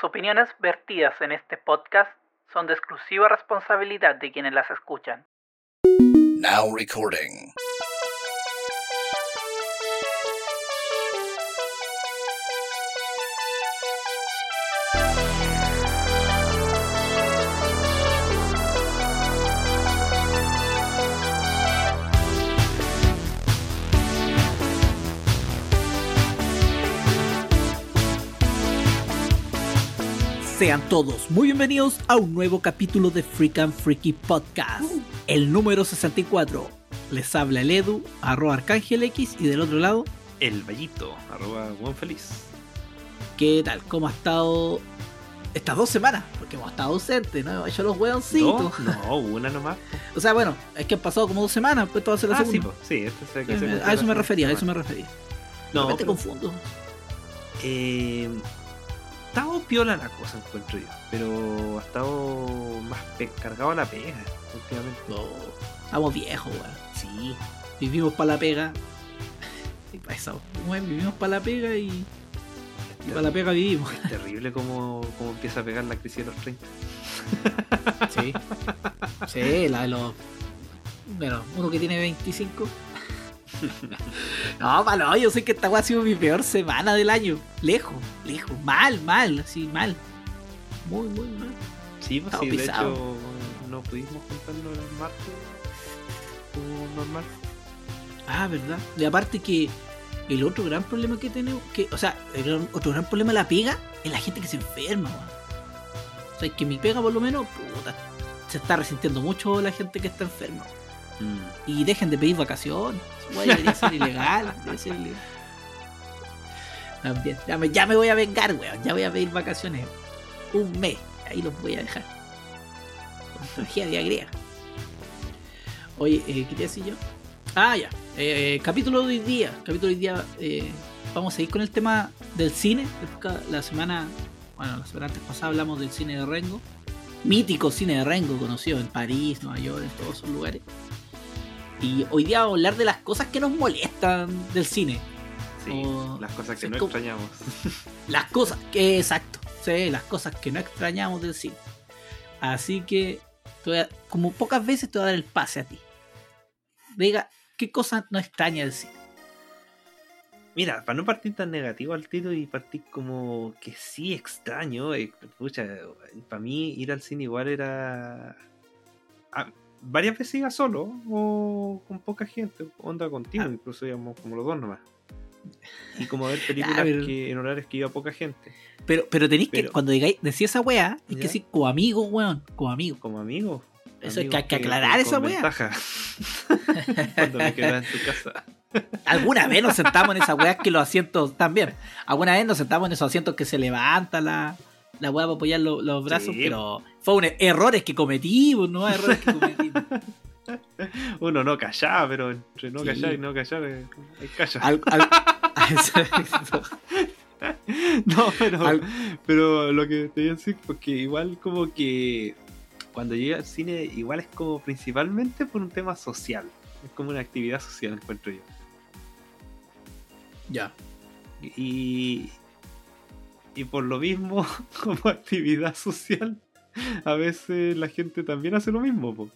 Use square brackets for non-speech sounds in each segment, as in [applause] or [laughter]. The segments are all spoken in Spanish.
Las opiniones vertidas en este podcast son de exclusiva responsabilidad de quienes las escuchan. Sean todos muy bienvenidos a un nuevo capítulo de Freak and Freaky Podcast, el número 64. Les habla el Edu, arroba Arcángel X, y del otro lado, El Vallito, arroba buen feliz. ¿qué tal? ¿Cómo ha estado estas dos semanas? Porque hemos estado ausentes, ¿no? Hemos hecho los hueoncitos. No, no, una nomás. [laughs] O sea, bueno, es que han pasado como dos semanas, pues todo ser la Ah, sí, segunda. po, sí, que Eh, se me- cumple a eso me refería, a eso me refería. No, te pero, confundo. eh, estado piola la cosa, encuentro yo. Pero ha estado más cargado a la pega últimamente. No, estamos viejos, weón. Sí, Vivimos para [laughs] la pega. Y para eso, weón, vivimos para la pega y, para la pega vivimos. ter- terrible como, como empieza a pegar la crisis de los 30. [laughs] Sí. Sí, la de los. Bueno, uno que tiene 25. [laughs] No, malo, yo sé que esta weá ha sido mi peor semana del año. Lejos, lejos. Mal, mal, así, mal. Muy, muy mal. Sí, pues sí, de pisado. hecho no pudimos juntarnos el martes como normal. Ah, verdad. Y aparte que el otro gran problema que tenemos, que, o sea, el gran- otro gran problema de la pega es la gente que se enferma, weón. O sea, es que mi pega por lo menos, puta, se está resintiendo mucho la gente que está enferma. Y dejen de pedir vacaciones. Debería ser ilegal. Debería ser ilegal. También. Ya me, ya me voy a vengar, weón. Ya voy a pedir vacaciones. Un mes. Ahí los voy a dejar. Con tragedia griega. Oye, eh, ¿qué te decir yo? Ah, ya. Eh, capítulo de hoy día. Capítulo de hoy día. eh, vamos a seguir con el tema del cine. La semana. Bueno, la semana antes pasada hablamos del cine de Rengo. Mítico cine de Rengo, conocido en París, Nueva York, en todos esos lugares. Y hoy día vamos a hablar de las cosas que nos molestan del cine. Sí, O- las cosas que no como- extrañamos. [laughs] Las cosas que, exacto, sí, las cosas que no extrañamos del cine. Así que, a- como pocas veces te voy a dar el pase a ti. Diga, ¿qué cosas no extraña del cine? Mira, para no partir tan negativo al tiro y partir como que sí extraño, eh, pucha, para mí ir al cine igual era... ah, varias veces iba solo o con poca gente, onda contigo, Ah. incluso íbamos como los dos nomás. Y como ver [laughs] películas Ah, pero- que en horarios que iba poca gente, Pero, pero tenéis que, cuando digáis, decís esa weá, hay que decir como amigo, weón, como amigo. como amigos. Eso hay que- que aclarar con esa ventaja. [laughs] Cuando me quedaba en tu casa. Alguna vez nos sentamos en esas weas que los asientos también. Alguna vez nos sentamos en esos asientos que se levanta la, la weá para apoyar lo- los brazos, Sí. pero fue un errores que cometimos, ¿no? Errores que cometimos. [laughs] Uno no callaba, pero entre no Sí. callar y no callar, eh, calla. Al- al- [laughs] [laughs] No, pero, Al- pero lo que te iba a decir, porque igual como que cuando llega al cine, igual es como principalmente por un tema social. Es como una actividad social, encuentro yo. ya. Y, y por lo mismo, [laughs] como actividad social, a veces la gente también hace lo mismo. po.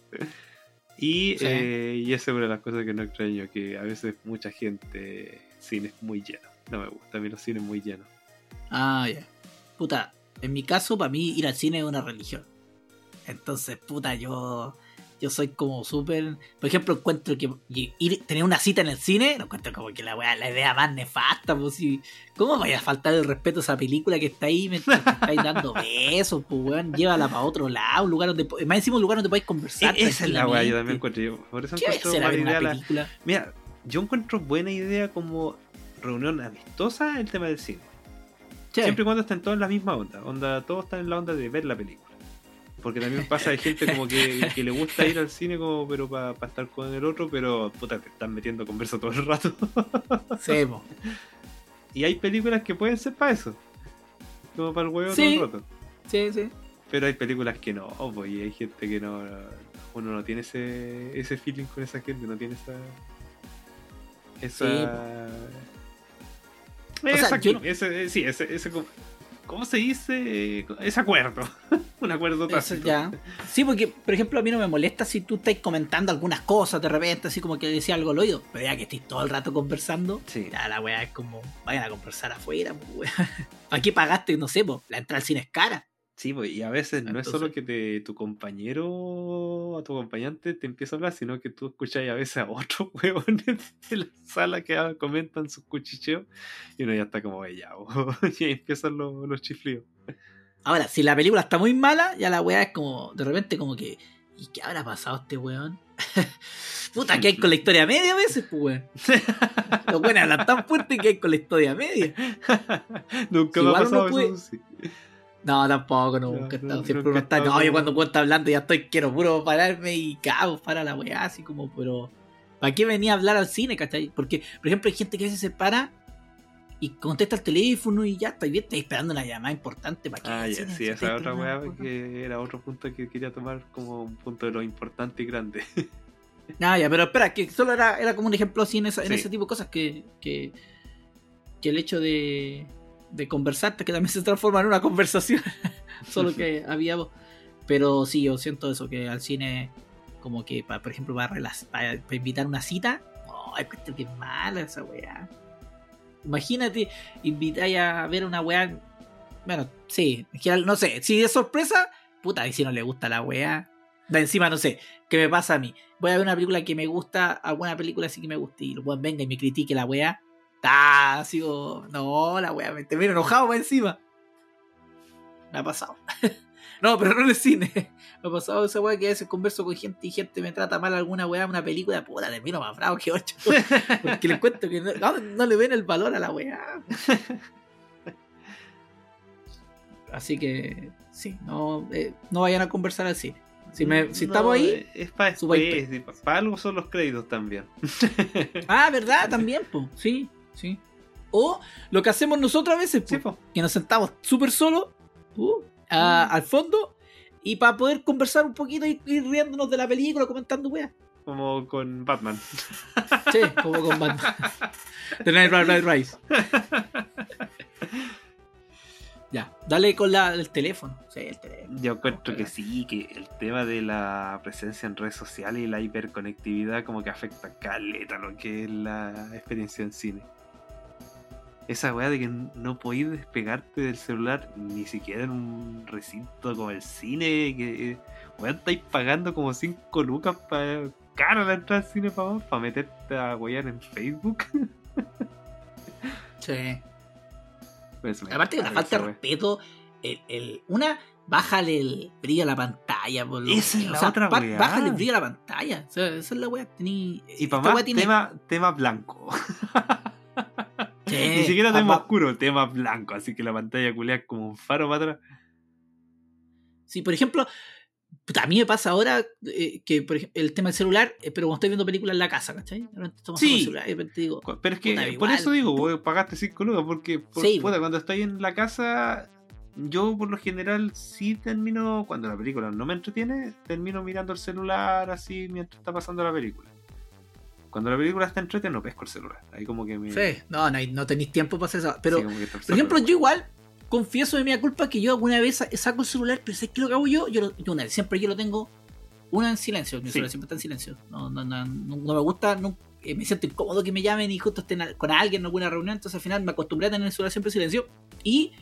Y, Sí. eh, y esa es una de las cosas que no extraño, que a veces mucha gente, cines muy lleno. No me gusta a mí los cines muy llenos. Ah, ya. Puta, en mi caso, para mí ir al cine es una religión. Entonces, puta, yo yo soy como súper... Por ejemplo, encuentro que ir, tener una cita en el cine, lo encuentro como que la, la idea más nefasta. Pues, si, ¿Cómo vaya a faltar el respeto a esa película que está ahí mientras te estáis dando [laughs] besos? Pues, weón, llévala para otro lado, un lugar donde... Más encima un lugar donde podáis conversar. E- esa es la weá, yo también encuentro. Yo, por eso ¿Qué encuentro mala ver una la- película? Mira, yo encuentro buena idea como reunión amistosa el tema del cine. Sí. Siempre y cuando estén todos en la misma onda. onda. Todos están en la onda de ver la película. Porque también pasa de gente como que, que le gusta ir al cine como pero para estar con el otro, pero puta, te están metiendo conversa todo el rato. [laughs] Sí, po. y hay películas que pueden ser para eso. Como para el huevo Sí. todo el rato. sí, sí. Pero hay películas que no, pues, y hay gente que no. Uno no tiene ese, ese feeling con esa gente, no tiene esa. Esa. O sea, Esa yo quim- ese, eh, sí, ese, ese como- ¿Cómo se dice? Es acuerdo. [laughs] un acuerdo tácito. ya. Sí, porque, por ejemplo, a mí no me molesta si tú estás comentando algunas cosas de repente, así como que decía algo al oído. Pero ya que estés todo el rato conversando, Sí. ya la weá es como, vayan a conversar afuera, pues, weá. [laughs] ¿Para qué pagaste, no sé, po? La entrada al cine es cara. Sí, pues, y a veces no es solo que te, tu compañero, a tu acompañante te empieza a hablar, sino que tú escuchas a veces a otros [laughs] huevones de la sala que comentan sus cuchicheos y uno ya está como, "Ey, ya, bo", y ahí empiezan los, los chiflidos. Ahora, si la película está muy mala, ya la weá es como, de repente, como que, ¿y qué habrá pasado este weón? [laughs] Puta, que hay con la historia media a veces, pues weón. [laughs] Los buenos hablan tan fuerte que hay con la historia media. Nunca Si me ha pasado puede- eso, sí. No, tampoco, no, nunca he no, estado. Siempre nunca uno he está. No, yo cuando puedo estar hablando ya estoy, quiero puro pararme y cago para la weá, así como, pero. ¿Para qué venía a hablar al cine, cachai? Porque, por ejemplo, hay gente que a veces se para y contesta el teléfono y ya está bien, está esperando una llamada importante para que Ah, ya, sí, esa otra weá que era otro punto que quería tomar como un punto de lo importante y grande. [laughs] Ah, ya, pero espera, que solo era, era como un ejemplo así en, esa- en ese tipo de cosas que, que, que el hecho de, de conversar, que también se transforma en una conversación, [laughs] solo que había voz. Pero sí, yo siento eso, que al cine, como que, pa- por ejemplo, para, para, para invitar una cita, es que es mala esa weá. Imagínate, invitáis a ver una weá. Bueno, sí, en general, no sé, si es sorpresa, puta, y si no le gusta la weá. De encima, no sé, ¿qué me pasa a mí? Voy a ver una película que me gusta, alguna película así que me guste, y el weón venga y me critique la weá. Ah, sigo. No, la weá, me termino enojado más encima. Me ha pasado. [laughs] no, pero no en el cine. [laughs] Me ha pasado esa weá que a veces converso con gente y gente me trata mal alguna weá, una película, puta, termino más bravo que ocho. [laughs] Porque les cuento que no, no- no le ven el valor a la weá. Así que, sí, no, eh, no vayan a conversar al cine. Si, me, si No, estamos ahí, Es para sí, para algo son los créditos también. Ah, ¿verdad? También, pues. Sí, sí. O lo que hacemos nosotros a veces, po, Sí, po. que nos sentamos súper solos uh, a- al fondo y para poder conversar un poquito y ir riéndonos de la película, comentando weas. Como con Batman. [laughs] Sí, como con Batman. [laughs] The Night Ride, Ride Rise. Ya, dale con la, el teléfono. Sí, el teléfono. Yo encuentro que sí, que el tema de la presencia en redes sociales y la hiperconectividad como que afecta caleta lo que es la experiencia en cine. Esa weá de que no podéis despegarte del celular ni siquiera en un recinto como el cine, que weón estáis pagando como 5 lucas para cara la entrada al cine para para meterte a wear en Facebook. Sí. Pues Aparte de la falta de weá. respeto, el, el- una, bájale el brillo a la pantalla. Por Esa es la o sea, otra pa- weá. Bájale el brillo a la pantalla. O sea, esa es la weá. Tení, Y para más, weá tiene- tema, tema blanco. [laughs] Ni siquiera tema oscuro, tema blanco, así que la pantalla culea como un faro para atrás. Sí, por ejemplo, a mí me pasa ahora eh, que por ejemplo, el tema del celular, eh, pero cuando estoy viendo películas en la casa, ¿cachai? Sí. el celular y de repente digo, Pero es que por igual. eso digo, vos pagaste 5 lucas, porque por, Sí. puta, cuando estoy en la casa, yo por lo general sí termino, cuando la película no me entretiene, termino mirando el celular así mientras está pasando la película. Cuando la película está entretenida, no pesco el celular. Ahí como que me. sí, no, no, no tenéis tiempo para hacer eso. Pero, sí, por ejemplo, yo igual confieso de mi culpa que yo alguna vez sa- saco el celular, pero ¿sabes qué lo que hago yo? Yo, lo- yo una, siempre yo lo tengo una en silencio, mi Sí. celular siempre está en silencio. No, no, no, no, no me gusta, no- eh, me siento incómodo que me llamen y justo estén con alguien en alguna reunión, entonces al final me acostumbré a tener el celular siempre en silencio y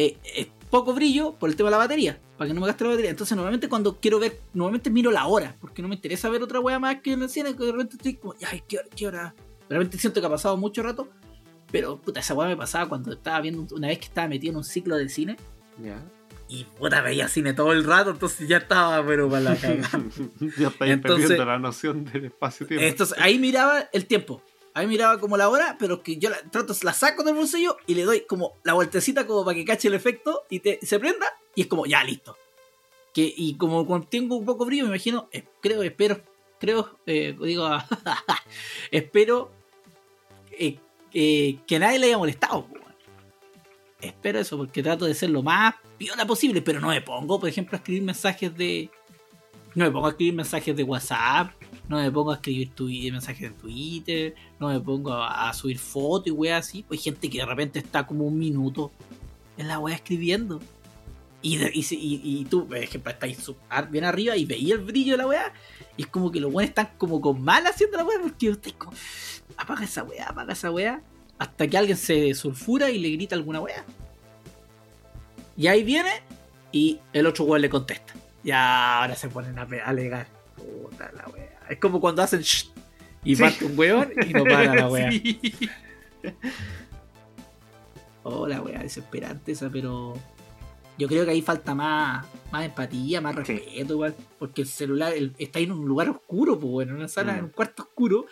eh, eh, poco brillo por el tema de la batería, para que no me gaste la batería. Entonces normalmente cuando quiero ver, normalmente miro la hora, porque no me interesa ver otra wea más que en el cine, que de repente estoy como, ay, ¿qué hora? ¿Qué hora? De repente siento que ha pasado mucho rato, pero puta, esa wea me pasaba cuando estaba viendo, una vez que estaba metido en un ciclo de cine, Ya. y puta, veía cine todo el rato, entonces ya estaba, pero para la cagada. [laughs] ya estáis Entonces- perdiendo la noción del espacio-tiempo. Entonces ahí miraba el tiempo. Ahí miraba como la hora, pero que yo la, trato, la saco del bolsillo y le doy como la vueltecita como para que cache el efecto y te, se prenda y es como, ya, listo. Que, y como tengo un poco frío, me imagino, eh, creo, espero, creo, eh, digo, [laughs] espero eh, eh, que nadie le haya molestado. Espero eso, porque trato de ser lo más piola posible, pero no me pongo, por ejemplo, a escribir mensajes de... No me pongo a escribir mensajes de WhatsApp, no me pongo a escribir twi- mensajes en Twitter, no me pongo a, subir fotos y weas así. Pues hay gente que de repente está como un minuto en la weá escribiendo. Y, y, y- y tú, por ejemplo, estáis bien arriba y veía el brillo de la weá. Y es como que los weones están como con mal haciendo la weá porque estáis como, apaga esa weá, apaga esa weá. Hasta que alguien se sulfura y le grita alguna weá. Y ahí viene y el otro weón le contesta. Ya ahora se ponen a alegar. Puta la weá. Es como cuando hacen shh y Sí. parte un weón y no para la weá. [laughs] Sí. Oh, la desesperante esa, pero yo creo que ahí falta más, más empatía, más Sí. respeto, igual. Porque el celular el- está ahí en un lugar oscuro, pues bueno, en una sala, Mm. en un cuarto oscuro.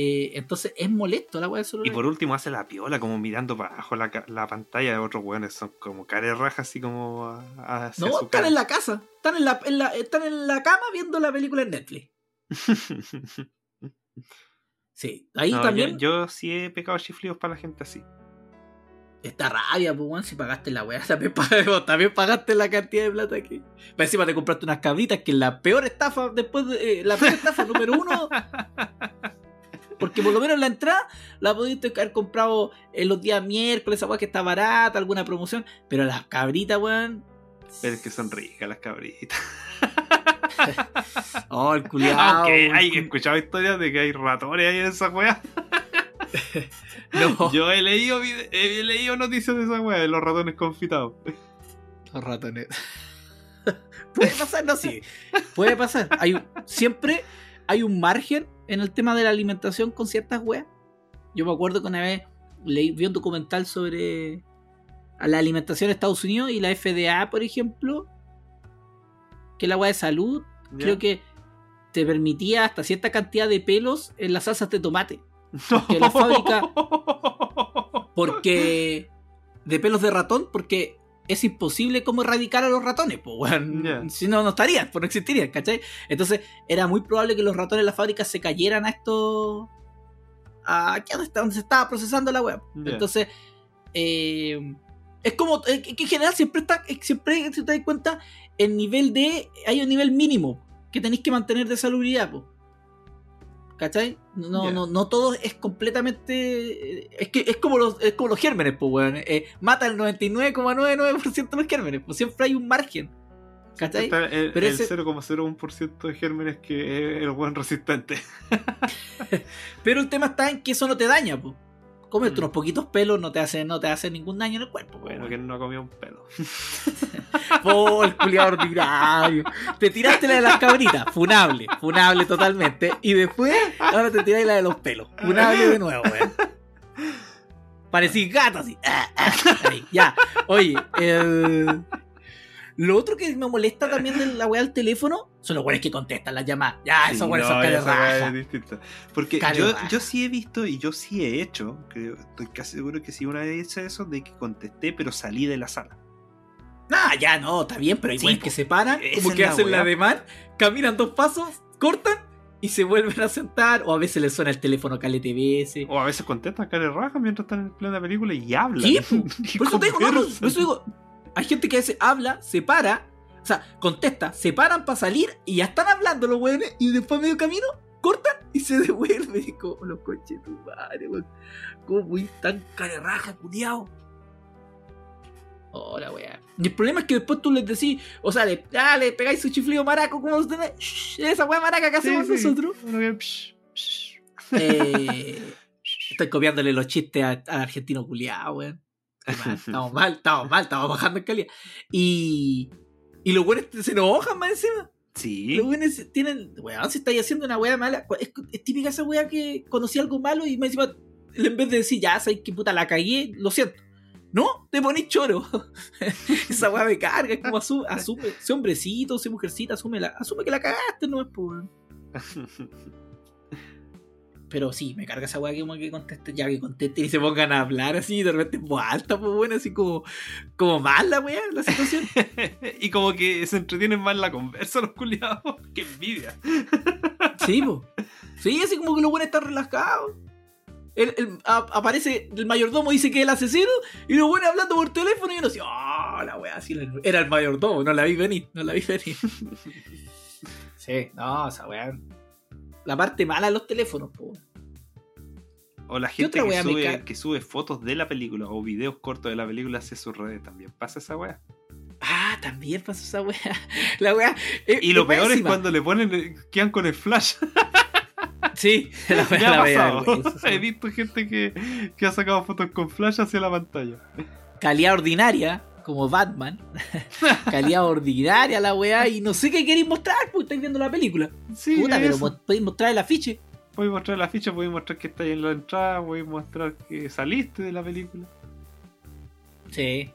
eh, entonces es molesto la weá del celular. Y por último hace la piola, como mirando para abajo la, la pantalla de otros weones. Son como caras rajas, así como hacia no, su están cara. en la casa, están en la, en la- están en la cama viendo la película en Netflix. [laughs] Sí, ahí No, también yo, yo sí he pecado chiflidos para la gente así. está rabia, pues weón, si pagaste la weá, [laughs] también, también pagaste la cantidad de plata que. Para encima te compraste unas cabritas, que es la peor estafa después de. eh, la peor estafa número uno. [laughs] Porque por lo menos la entrada la pudiste haber comprado en los días miércoles, esa que está barata, alguna promoción. Pero las cabritas, weón. Pero es que son ricas las cabritas. [laughs] Oh, el culiao. Aunque hay escuchado historias de que hay ratones ahí en esa wea. [laughs] No, [laughs] Yo he leído, he leído noticias de esa wea, de los ratones confitados. los ratones. Puede pasar, no, sí. Puede pasar. Hay, un- siempre hay un margen en el tema de la alimentación con ciertas weas. Yo me acuerdo que una vez leí, vi un documental sobre la alimentación en Estados Unidos y la FDA, por ejemplo, que es la wea de salud, creo que te permitía hasta cierta cantidad de pelos en las salsas de tomate. Que la fábrica- [laughs] Porque. de pelos de ratón, porque es imposible cómo erradicar a los ratones, pues. Si no, no estarían, pues no existirían, ¿cachai? Entonces, era muy probable que los ratones en la fábrica se cayeran a esto. a aquí donde, se estaba procesando la web. Entonces, eh, es como. eh, que en general siempre está. Siempre, si te das cuenta, el nivel de. hay un nivel mínimo que tenéis que mantener de salubridad, pues. ¿Cachai? No, Ya. no, no todo es completamente. eh, Es que es como los, es como los gérmenes, pues, weón. Eh, mata el 99,99% de los gérmenes, pues siempre hay un margen. ¿Cachai? Está el, Pero el ese- 0,01% de gérmenes que es el buen resistente. [laughs] Pero el tema está en que eso no te daña, pues. Comerte Mm. unos poquitos pelos no te hace, no te hace ningún daño en el cuerpo, pues, Bueno, weón. que no ha comido un pelo. [laughs] Oh, el culiado ordinario. Te tiraste la de las cabritas, funable, funable totalmente. Y después, ahora te tiráis la de los pelos, funable de nuevo, weón. Parecís gato así. Ah, ah, ahí, ya. Oye, el- lo otro que me molesta también de la weá del teléfono son los weones que contestan las llamadas. Ya, Sí, esos weones no, son distinta. Porque yo, raja. yo sí he visto y yo sí he hecho, creo, estoy casi seguro que sí una vez he hecho eso, de que contesté pero salí de la sala. Ah, ya no, está bien, pero hay Sí, que se paran, como que la hacen la weá. de man, caminan dos pasos, cortan y se vuelven a sentar. O a veces les suena el teléfono calete veces. O a veces contestan cara de raja mientras están en plena película y hablan. Sí, [laughs] Por eso te digo, no, por eso digo, hay gente que a veces habla, se para, o sea, contesta, se paran para salir y ya están hablando los weones y después medio camino cortan y se [laughs] devuelven. Como los coches tu madre, weón. Como muy tan carerraja, culiao. Hola, weá. Y el problema es que después tú les decís, o sea, le, ah, le pegáis su chiflido maraco, como ustedes, Shh, esa weá maraca que Sí, hacemos sí. nosotros. Psh, psh. Eh, [laughs] estoy copiándole los chistes al argentino culiado, weón. [laughs] Mal, Estamos mal, estamos mal, estamos bajando en calidad. Y, y los buenos se enojan más encima. Sí. Los buenos tienen, weón, si estáis haciendo una weá mala, es, es típica esa weá que conocí algo malo y más encima, en vez de decir, ya, sabes que puta la cagué, lo siento. No, te ponís choro. [laughs] esa weá me carga, es como asume, asume, sé hombrecito, sé mujercita, asume, la, asume que la cagaste, no es weón. [laughs] Pero sí, me carga esa weá que como que conteste, ya que contesten y se pongan a hablar así, de repente en voz alta, pues bueno, así como, como mal la weá, la situación. [laughs] y como que se entretienen más la conversa los culiados. [laughs] Qué envidia. Sí, po. Sí, así como que los buenos están relajados. El, el- a- aparece el mayordomo, dice que es el asesino, y los buenos hablando por teléfono y uno dice, oh, la weá, sí, era el mayordomo, no la vi venir, no la vi venir. [laughs] sí, no, esa weá. La parte mala de los teléfonos, po. O la ¿Qué gente que sube, que sube fotos de la película o videos cortos de la película hacia sus redes también. ¿Pasa esa weá? Ah, también pasó esa weá. [laughs] La weá. eh, Y lo peor es cuando le ponen, eh, quedan con el flash. [laughs] Sí, la weá, ha la weá, pasado. [laughs] He visto gente que, que ha sacado fotos con flash hacia la pantalla. calidad ordinaria, como Batman. [laughs] calidad ordinaria la weá. Y no sé qué queréis mostrar, pues estáis viendo la película. Sí, Puta, pero eso. mo- podéis mostrar el afiche. A mostrar la ficha, voy a mostrar que está ahí en la entrada, a mostrar que saliste de la película. Sí.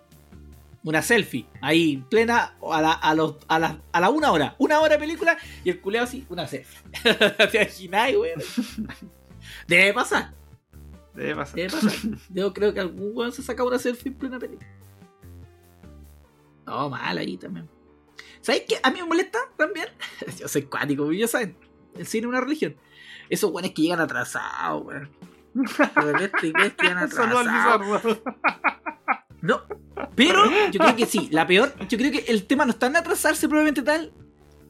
Una selfie. Ahí, plena, a la, a los, a la, a la una hora. Una hora de película y el culeado así, una selfie. [laughs] ¿Te imagináis, weón? Debe pasar. Debe pasar. Debe pasar. Yo creo que algún weón se saca una selfie en plena película. No, mal ahí también. ¿Sabes qué? A mí me molesta también. [laughs] Yo soy cuático, ya saben. El cine es una religión. Esos weones que llegan atrasados, weón. Que llegan [laughs] atrasados. No, pero yo creo que sí. La peor, yo creo que el tema no está en atrasarse probablemente tal.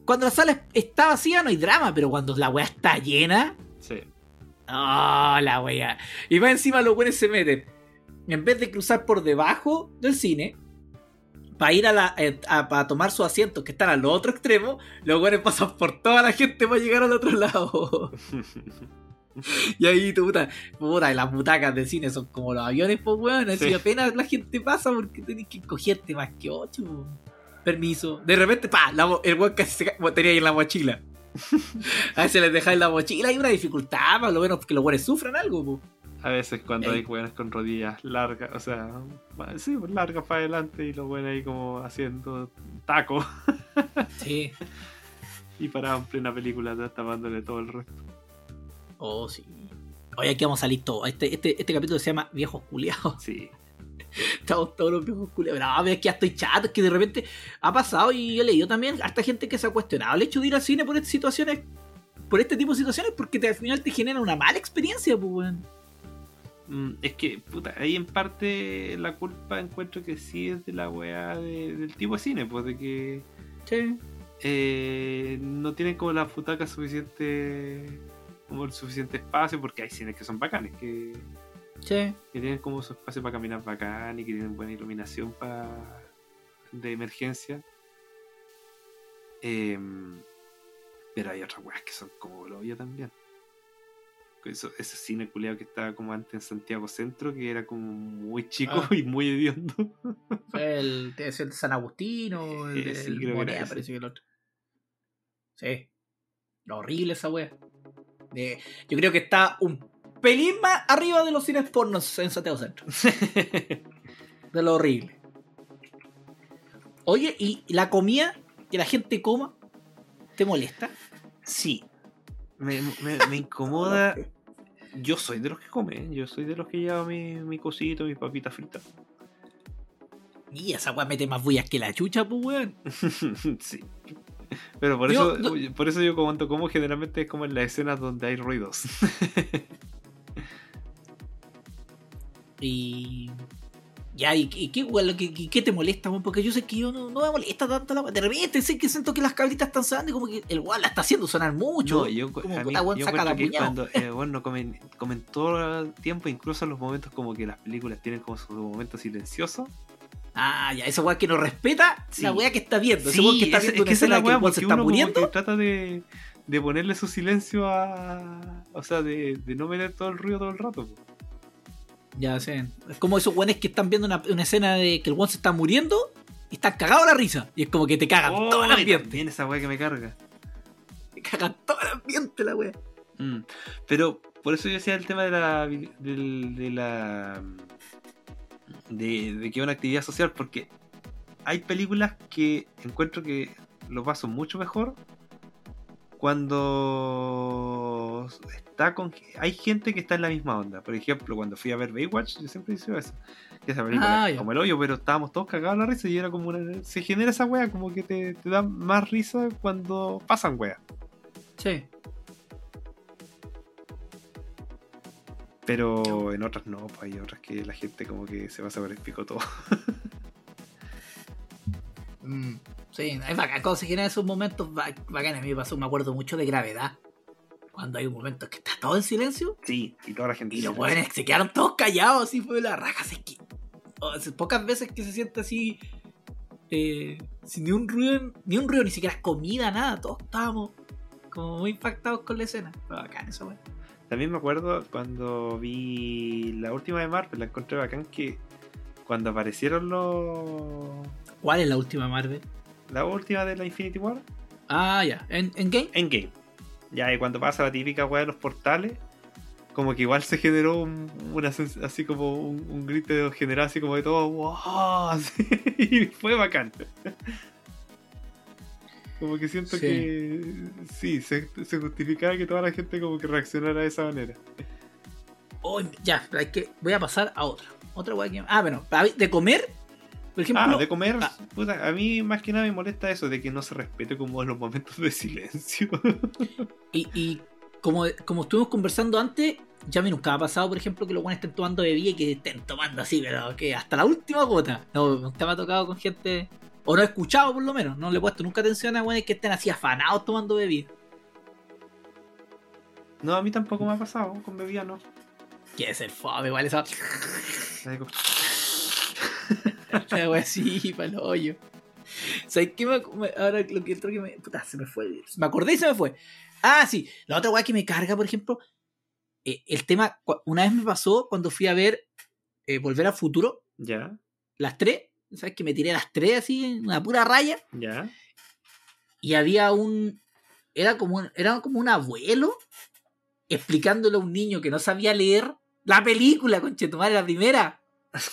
Cuando la sala está vacía no hay drama, pero cuando la weá está llena, Sí. ¡Oh, la wea! Y más encima los buenos se meten. En vez de cruzar por debajo del cine, para ir a la eh, a, para tomar sus asientos que están al otro extremo, los buenos pasan por toda la gente para llegar al otro lado. [laughs] y ahí, puta, puta, y las butacas del cine son como los aviones, pues weón. Así Sí. apenas la gente pasa porque tenés que cogerte más que ocho. po. Permiso. De repente, pa, la el weón casi se tenía ahí en la mochila. [laughs] A veces les dejáis la mochila hay una dificultad, por lo menos que los buenos sufran algo, po. A veces cuando hay weones con rodillas largas, o sea, sí, largas para adelante y los buenos ahí como haciendo taco [laughs] Sí. y paraban en plena película tapándole todo el resto. Oh, sí. Hoy aquí vamos a salir todos. Este, este, este capítulo se llama Viejos Culeados. Sí. [laughs] Estamos todos los viejos culeados. No, es que ya estoy chato. Es que de repente ha pasado y yo he leído también hasta gente que se ha cuestionado el hecho de ir al cine por estas situaciones. Por este tipo de situaciones, porque te- al final te genera una mala experiencia, pues, weón. Mm, Es que, puta, ahí en parte la culpa encuentro que sí es de la weá de- del tipo de cine, pues de que Sí. eh, no tienen como la butaca suficiente, como el suficiente espacio, porque hay cines que son bacanes, que, Sí. que tienen como su espacio para caminar bacán y que tienen buena iluminación para de emergencia. Em, pero hay otras weas que son como lo obvio también. Eso, ese cine culeado que estaba como antes en Santiago Centro, que era como muy chico Ah. [laughs] y muy hediondo. El, ser el San Agustín o el, Eh, de- sí, el [laughs] creo que Moneda, parece que el otro. Sí. Horrible esa wea. Yo creo que está un pelín más arriba de los cines pornos en Santiago Centro. [laughs] De lo horrible. Oye, ¿y la comida que la gente coma te molesta? Sí. Me, me- me incomoda. Yo soy de los que come, yo soy de los que lleva mi, mi cosito, mis papitas fritas. Y esa weá mete más bullas que la chucha, pues weón. [laughs] sí. Pero por Yo- eso, por eso yo cuando como generalmente es como en las escenas donde hay ruidos. [laughs] Y. Ya, ¿y, y qué, que- y qué te molesta? Porque yo sé que yo no, no me molesta tanto la. De repente sé que siento que las cabritas están sonando y como que el weón la está haciendo sonar mucho. No, yo, como a que mí, la weón saca la que cuando eh, [laughs] bueno, comen, comen todo el tiempo, incluso en los momentos como que las películas tienen como su momento silencioso. Ah, ya, esa weá que no respeta Sí. la weá que está viendo. Ese Sí, weón que está es- viendo es una que esa es la que weá, weón se está muriendo. que trata de, de ponerle su silencio a... O sea, de, de no meter todo el ruido todo el rato. po. Ya sé. Es como esos weones que están viendo una, una escena de que el weón se está muriendo y están cagados la risa. Y es como que te cagan Oh, todo el ambiente. también esa weá que me carga. Te cagan todo el ambiente la weá. Mm. Pero por eso yo decía el tema de la del- de, la de, de que es una actividad social, porque hay películas que encuentro que lo paso mucho mejor cuando está con hay gente que está en la misma onda. Por ejemplo, cuando fui a ver Baywatch, yo siempre hice eso. Que esa película Ah, como el hoyo, pero estábamos todos cagados la risa y era como una. Se genera esa wea, como que te, te da más risa cuando pasan weas. Sí. Pero en otras no, pues hay otras que la gente como que se pasa por el pico todo. [laughs] Mm, sí, es bacán. Generan esos momentos ba- bacanes, a mí me pasó, me acuerdo mucho de gravedad. Cuando hay un momento que está todo en silencio Sí, y toda la gente. y los weones se quedaron todos callados, así fue la raja. Es que, o sea, pocas veces que se siente así, eh, sin ni un ruido, ni un ruido, ni siquiera comida, nada. Todos estábamos como muy impactados con la escena. Pero bacán eso, weón. También me acuerdo cuando vi la última de Marvel, la encontré bacán que cuando aparecieron los. ¿Cuál es la última Marvel? La última de la Infinity War, Ah, ya. ¿En, en game? Ya, y cuando pasa la típica weá de los portales, como que igual se generó un- una así como un, un grito general así como de todo, wow, así, [laughs] y fue bacán. Como que siento Sí. que sí, se, se justificaba que toda la gente como que reaccionara de esa manera. Oh, ya, pero hay que, voy a pasar a otra. Otra weá que. Ah, bueno, de comer, por ejemplo. Ah, de comer, ah. puta, a mí más que nada me molesta eso de que no se respete como los momentos de silencio. [laughs] Y, y como, como estuvimos conversando antes, ya me nunca ha pasado, por ejemplo, que los buenos estén tomando bebida y que estén tomando así, pero que hasta la última gota. No, nunca me ha tocado con gente. O no he escuchado por lo menos. No le he puesto nunca atención a buenos que estén así afanados tomando bebida. no, a mí tampoco me ha pasado con bebida, no. Quiere ser fome, igual esa. [laughs] La wea así, para el hoyo. ¿Sabes qué? Me, ahora lo que otro que me. Puta, se me fue. Me acordé y se me fue. Ah, sí. La otra weá que me carga, por ejemplo. eh, el tema. Una vez me pasó cuando fui a ver eh, Volver al Futuro, Ya, las tres. ¿Sabes? Que me tiré las tres así, en una pura raya. ya. Y había un. Era como un, era como un abuelo explicándole a un niño que no sabía leer la película, conchetumare, la primera.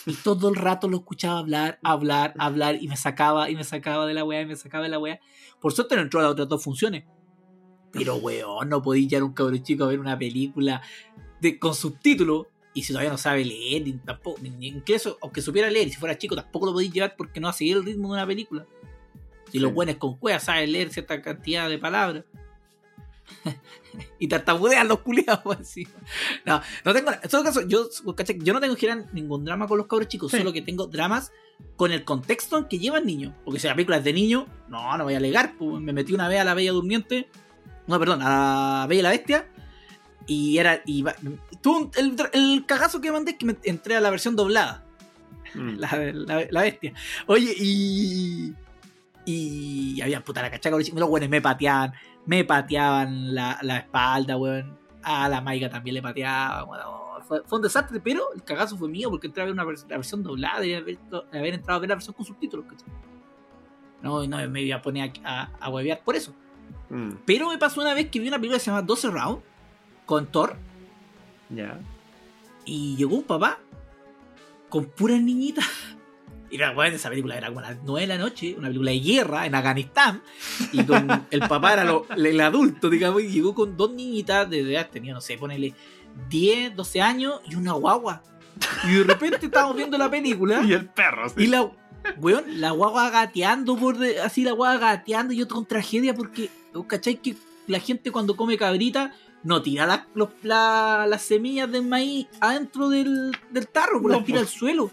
Y todo el rato lo escuchaba hablar, hablar, hablar, y me sacaba, y me sacaba de la weá, y me sacaba de la weá. Por suerte no entró a las otras dos funciones. Pero weón, no podía llevar un cabrón chico a ver una película de, con subtítulos. Y si todavía no sabe leer, ni tampoco, ni, incluso, aunque supiera leer, y si fuera chico, tampoco lo podía llevar porque no va a seguir el ritmo de una película. Si los buenos con cuevas saben leer cierta cantidad de palabras. [laughs] y tartamudean los culiados así. No, no tengo. En todo caso, yo, yo no tengo que generar ningún drama con los cabros chicos, Sí. solo que tengo dramas con el contexto en que llevan niños. Porque si la película es de niño, no, no voy a alegar. me metí una vez a la Bella Durmiente. No, perdón, a la Bella y la Bestia. Y era. Y un- el, el cagazo que mandé es que me entré a la versión doblada Mm. la, la- la bestia. Oye, y. Y había puta la cachaca, los buenos me pateaban, me pateaban la, la espalda, weón. A la maiga también le pateaban, weón. Fue, fue un desastre, pero el cagazo fue mío porque entré a ver una vers- la versión doblada y haber, haber entrado a ver la versión con subtítulos, ¿cachai? No, no me iba a poner a, a, a huevear por eso. Mm. Pero me pasó una vez que vi una película que se llama 12 Rounds con Thor Ya. y llegó un papá con puras niñitas. Y la weón, esa película era como a las 9 de la noche, una película de guerra en Afganistán. Y con [laughs] el papá era lo- el adulto, digamos, y llegó con dos niñitas de edad, tenía, no sé, ponele 10, 12 años y una guagua. Y de repente estábamos viendo la película [laughs] Y el perro, sí. y la, weón, la guagua gateando por de- así la guagua gateando y yo con tragedia porque, ¿vos ¿cachai? Que la gente cuando come cabrita no tira las, los- la- las semillas del maíz adentro del, del tarro, pues No, las tira al pues. suelo.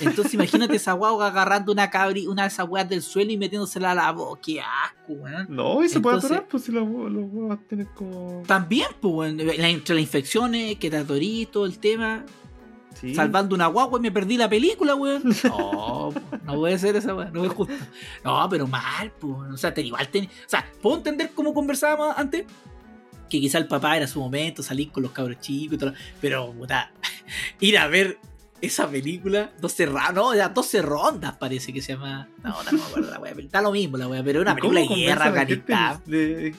Entonces imagínate esa guagua agarrando una cabri, una de esas weas del suelo y metiéndosela a la boca. ¡Qué asco, weón! No, y se puede atorar, pues si los huevos tienen como. También, pues, weón, la- entre las infecciones, que te atorís, todo el tema. Sí. salvando una guagua y me perdí la película, weón. [laughs] No, no puede ser esa weón, no es justo. No, pero mal, pues. O sea, te, igual ten- O sea, puedo entender cómo conversábamos antes. Que quizá el papá era su momento, salir con los cabros chicos y todo. Pero, puta, [laughs] ir a ver esa película, 12 rondas, no, ya 12 rondas parece que se llama. No, no me acuerdo la pero está lo mismo la weá, pero es una ¿Cómo película de guerra, Afganistán. De,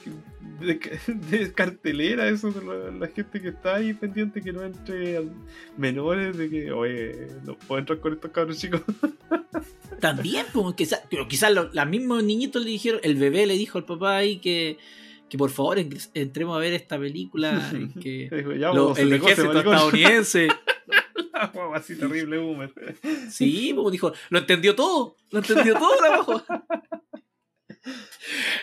de, de cartelera, eso de la, la gente que está ahí pendiente que no entre al- menores, de que, oye, no puedo entrar con estos cabros chicos. [laughs] También, pues, quizás los las mismos niñitos le dijeron, el bebé le dijo al papá ahí que, que por favor en- entremos a ver esta película en que [laughs] ya, lo- el ejército estadounidense. [laughs] Así terrible, boomer. Sí, pues dijo, lo entendió todo, lo entendió todo la. [laughs]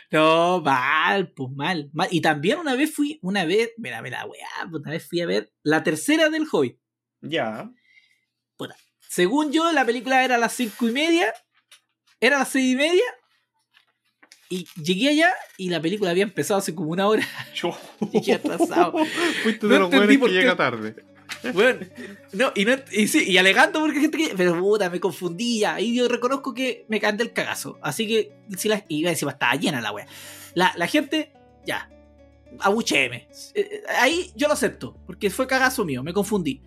No, mal, pues mal, mal. Y también una vez fui, una vez, mira, mira, weá, pues, una vez fui a ver la tercera del Hoy. Ya. Según yo, la película era a las cinco y media, era a las seis y media, Y llegué allá y la película había empezado hace como una hora. Yo. [laughs] Llegué atrasado. Fuiste No de los entendí buenos que llega tarde. Bueno, no, y, no, y, sí, y alegando porque gente que. Pero puta, me confundía. Y yo reconozco que me canté el cagazo. Así que, si la, y encima estaba llena la wea. La, la gente, ya. Abucheeme. Eh, Ahí yo lo acepto. Porque fue cagazo mío, me confundí.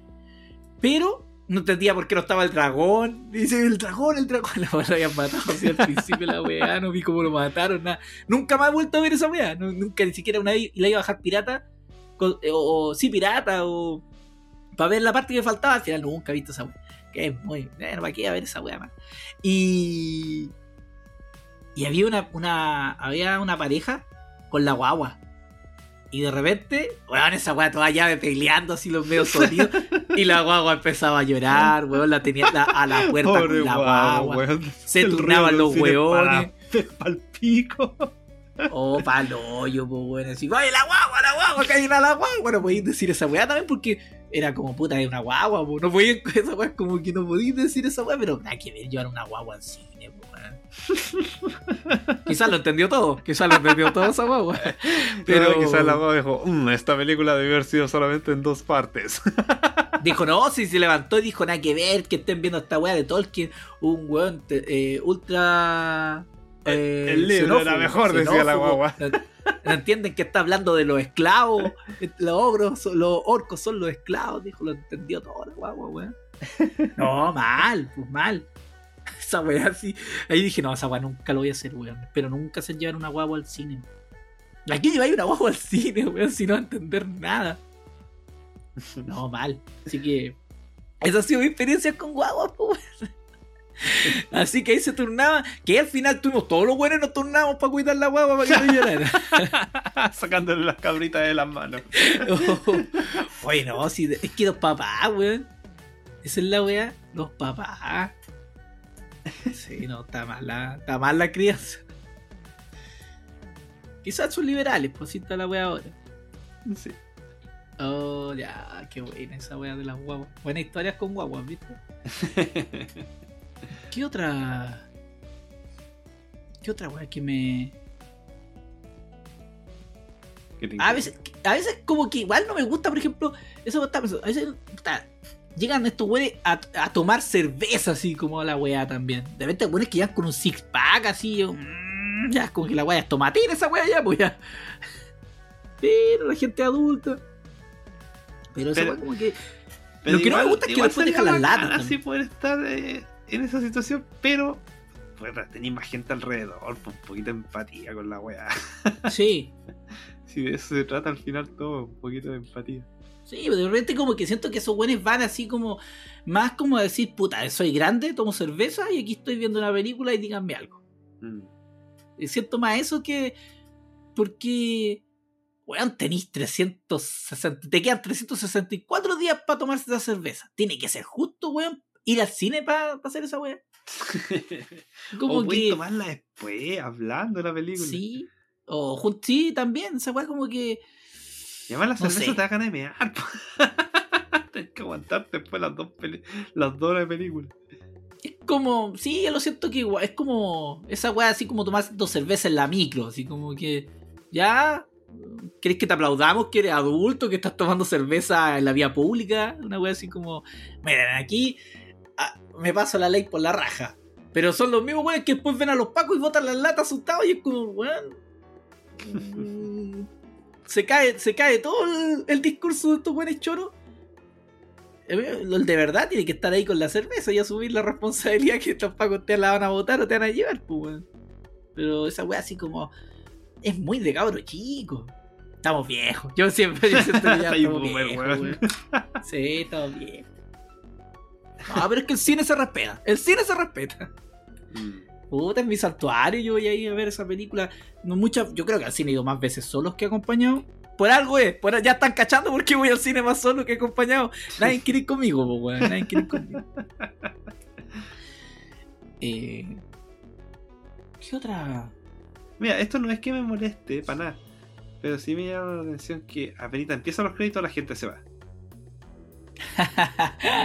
Pero no entendía por qué no estaba el dragón. Dice, el dragón, el dragón. [laughs] La lo habían matado así al principio la weá. No vi cómo lo mataron, nada. Nunca más he vuelto a ver esa weá. No- nunca ni siquiera una vez la iba a bajar pirata. eh, o, o sí, pirata. O para ver la parte que faltaba. Al final nunca he visto esa weá. Que es muy. Bueno, ¿para qué iba a ver esa weá más? Y. Y había una, una. Había una pareja con la guagua. Y de repente, weón, esa weá toda ya peleando así los medios sonidos. [laughs] y la guagua empezaba a llorar, weón, la tenía la- a la puerta Pobre con la guagua. Se turnaban los weones. [laughs] Para, pa'l pico. Oh, palo, yo, pues bueno, así, la guagua, la guagua, una la guagua. Bueno, podéis decir esa weá también porque era como puta, es una guagua, pues no podían, [laughs] esa weá como que no podéis decir esa weá, pero nada que ver llevar una guagua al cine, weón. [laughs] Quizás lo entendió todo, quizás lo entendió todo esa guagua. [laughs] Pero Pero quizás la guagua dijo, "Mm, esta película debe haber sido solamente en dos partes. dijo, no, si se levantó y dijo, nada que ver, que estén viendo esta weá de Tolkien, un weón eh, ultra. Eh, El libro era xenófobo, mejor, decía la guagua. No, entienden que está hablando de los esclavos. Los ogros, son- los orcos son los esclavos, dijo, lo entendió todo la guagua, weón. No, mal, pues mal. [laughs] Esa weá así. Ahí dije, no, esa weá nunca lo voy a hacer, weón. Pero nunca se llevar una guagua al cine. Aquí lleváis una guagua al cine, weón, sin no entender nada. No, mal. Así que. Esa ha sido mi experiencia con guaguas, pues, weón. [laughs] Así que ahí se turnaba. Que al final tuvimos todos los buenos y nos turnamos para cuidar la guagua para que no llorara. [laughs] Sacándole las cabritas de las manos. Oye, no, si es que los papás, weón. Esa es la weá. Los papás. Sí, no, está mal la, está mal la crianza. Quizás son liberales, pues sí está la weá ahora. Sí. Oh, ya, qué buena esa weá de las guaguas. Buenas historias con guaguas, ¿viste? [laughs] ¿Qué otra. ¿Qué otra weá que me. ¿Qué te A veces, a veces como que igual no me gusta, por ejemplo, eso está a veces puta, llegan estos güeyes a, a tomar cerveza así como la weá también. De repente güeyes que llegan con un six pack así, yo, mm, ya como que la weá es tomatina esa weá ya, pues ya. [laughs] Pero la gente adulta. Pero esa Pero- weá como que. Pero lo que no me gusta es que igual después sería deja las latas Así poder estar eh, en esa situación, pero pues, tener más gente alrededor, pues, un poquito de empatía con la weá. [laughs] Sí. Si de eso se trata al final todo, un poquito de empatía. Sí, pero de repente como que siento que esos güeyes van así como. Más como a decir, puta, soy grande, tomo cerveza y aquí estoy viendo una película y díganme algo. Mm. Y siento más eso que. Porque. Weón, tenéis 360. Te quedan 364 días para tomarse esa cerveza. Tiene que ser justo, weón. Ir al cine para hacer esa weá. [laughs] Como o que. tomarla después, hablando de la película. Sí. O jun- sí, también. Esa weá como que. Además la No cerveza sé. te da ganas de mear. [laughs] Tienes que aguantarte después las dos, peli- las dos horas de película. Es como. Sí, yo lo siento que. Es como. Esa weá así como tomar dos cervezas en la micro. Así como que. Ya. ¿Querés que te aplaudamos que eres adulto, que estás tomando cerveza en la vía pública? Una wea así como. Miren, aquí ah, me paso la ley por la raja. Pero son los mismos weones que después ven a los pacos y botan las latas asustados y es como, weón. mm, se cae, se cae todo el, el discurso de estos weones choros. Eh, El de verdad tiene que estar ahí con la cerveza y asumir la responsabilidad que estos pacos te la van a botar o te van a llevar, pues, weón. Pero esa weá así como. Es muy de cabro chico. Estamos viejos. Yo siempre que ya [laughs] estamos boomer, viejos, weón. weón. Sí, estamos viejos. No, pero es que el cine se respeta. El cine se respeta. Mm. Puta, en mi santuario yo voy a ir a ver esa película. No muchas, yo creo que al cine he ido más veces solos que acompañado. Por algo es, por, ya están cachando porque voy al cine más solo que acompañado. Nadie quiere ir conmigo, po, weón. Nadie quiere ir conmigo. [laughs] Eh, ¿Qué otra? Mira, esto no es que me moleste para nada. Pero sí me llama la atención que apenas empiezan los créditos la gente se va.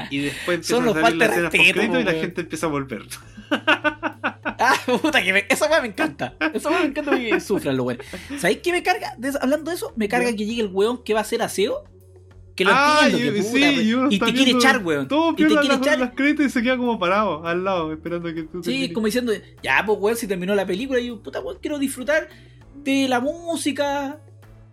Y después empiezan Solo a salir las escenas post y la gente empieza a volver. [laughs] Ah, puta, que me, esa weá me encanta. Esa weá me encanta que [laughs] sufran los weones. ¿Sabéis qué me carga? De hablando de eso, me carga que llegue el weón que va a hacer aseo. Que lo Ah, entiendo, que y- puta, sí, y te quiere echar, weón. Todo Y te quiere las, echar. las créditos y se queda como parado al lado, esperando que tú Sí, termines. como diciendo, ya, pues weón, si terminó la película, y yo, puta weón, quiero disfrutar de la música.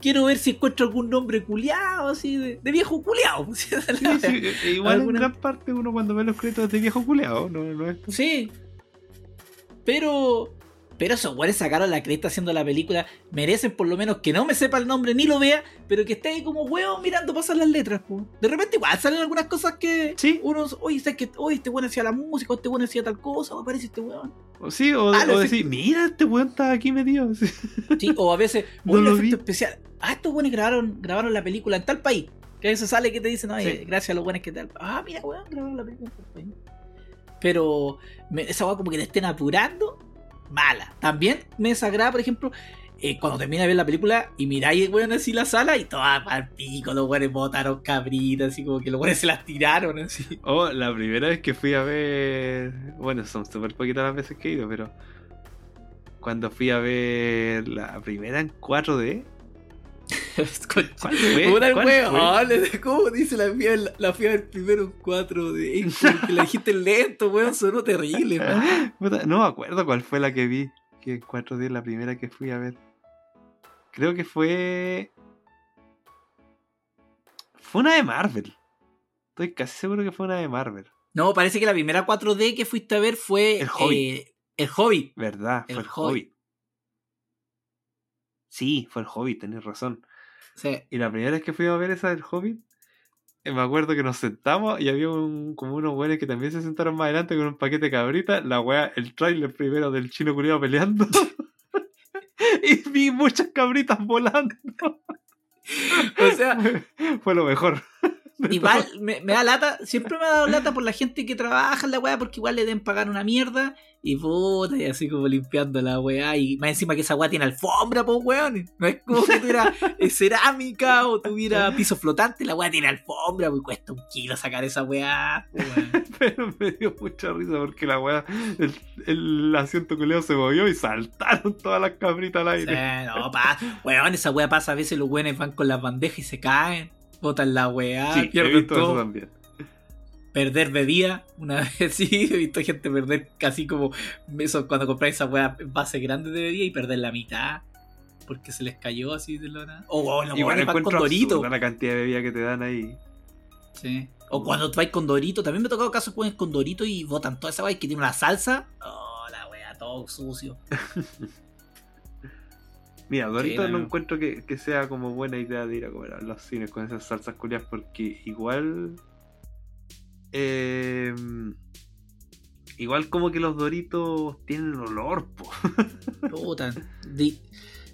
Quiero ver si encuentro algún nombre culiado, así, de, de viejo culiado. es [laughs] Sí, sí, e- igual Alguna- en gran parte uno cuando ve los créditos de viejo culeado, no, no es... Sí. Pero. Pero esos güeyes sacaron la cresta haciendo la película. Merecen por lo menos que no me sepa el nombre ni lo vea, pero que esté ahí como huevo mirando pasar las letras. po. De repente igual salen algunas cosas que Sí. uno, oye, ¿sabes que Oye, este weón hacía la música, o este weón hacía tal cosa, o aparece este weón. O sí, o, Ah, o decir, mira, este weón está aquí metido. [laughs] Sí. Sí, o a veces, No oye, el efecto vi. especial. Ah, estos weones grabaron, grabaron la película en tal país. Que a veces sale que te dicen, oye, Sí. gracias a los buenos que tal. Ah, mira, weón, grabaron la película en tal país. Pero me- esa weá como que te estén apurando, mala. También me desagrada, por ejemplo, eh, cuando termina de ver la película y miráis, weón, así la sala y toda al pico, los weones botaron cabritas, así como que los weones se las tiraron, así. Oh, la primera vez que fui a ver. Bueno, son súper poquitas las veces que he ido, pero. Cuando fui a ver la primera en 4D. [laughs] ¿Cuál fue? ¿Cuál weón, ¿cómo dice la fui, a ver- la fui a ver primero en 4D? Como que la dijiste lento, weón, sonó terrible, man. Puta, no me acuerdo cuál fue la que vi. Que en 4D la primera que fui a ver. Creo que fue. Fue una de Marvel. Estoy casi seguro que fue una de Marvel. No, parece que la primera 4D que fuiste a ver fue El Hobbit. eh, el Hobbit. ¿Verdad? Fue El el, Hobbit. Hobbit. Sí, fue el Hobbit, tenés razón. Sí. Y la primera vez que fuimos a ver esa del Hobbit, eh, me acuerdo que nos sentamos y había un, como unos güeyes que también se sentaron más adelante con un paquete de cabritas. La wea, el tráiler primero del chino culiado peleando. [laughs] y vi muchas cabritas volando. [laughs] O sea, Fue, lo mejor. igual me, me da lata, siempre me ha dado lata por la gente que trabaja en la weá, porque igual le den pagar una mierda y puta, y así como limpiando la weá. Y más encima que esa weá tiene alfombra, pues weón. No es como que tuviera [laughs] eh, cerámica o tuviera piso flotante, la weá tiene alfombra, pues cuesta un kilo sacar esa weá. [laughs] Pero me dio mucha risa porque la wea, el, el asiento culiado se movió y saltaron todas las cabritas al Sí, aire. no, pa, weón, esa weá pasa a veces los weones van con las bandejas y se caen, botan la weá, Sí, pierden visto eso todo. también. Perder bebida, una [laughs] vez sí, he visto gente perder casi como eso cuando compráis esa weá base grande de bebida y perder la mitad. Porque se les cayó así de la nada. O bueno, los Igual con Dorito. la cantidad de bebida que te dan ahí. Sí. O cuando vais con Dorito, también me ha tocado casos que con Dorito y botan toda esa weá que tiene una salsa. Oh, la weá, todo sucio. [laughs] Mira, Dorito Sí, no. encuentro que, que sea como buena idea de ir a comer a los cines con esas salsas culias porque igual. Eh, igual como que los Doritos tienen olor, po. [laughs] Puta. Di-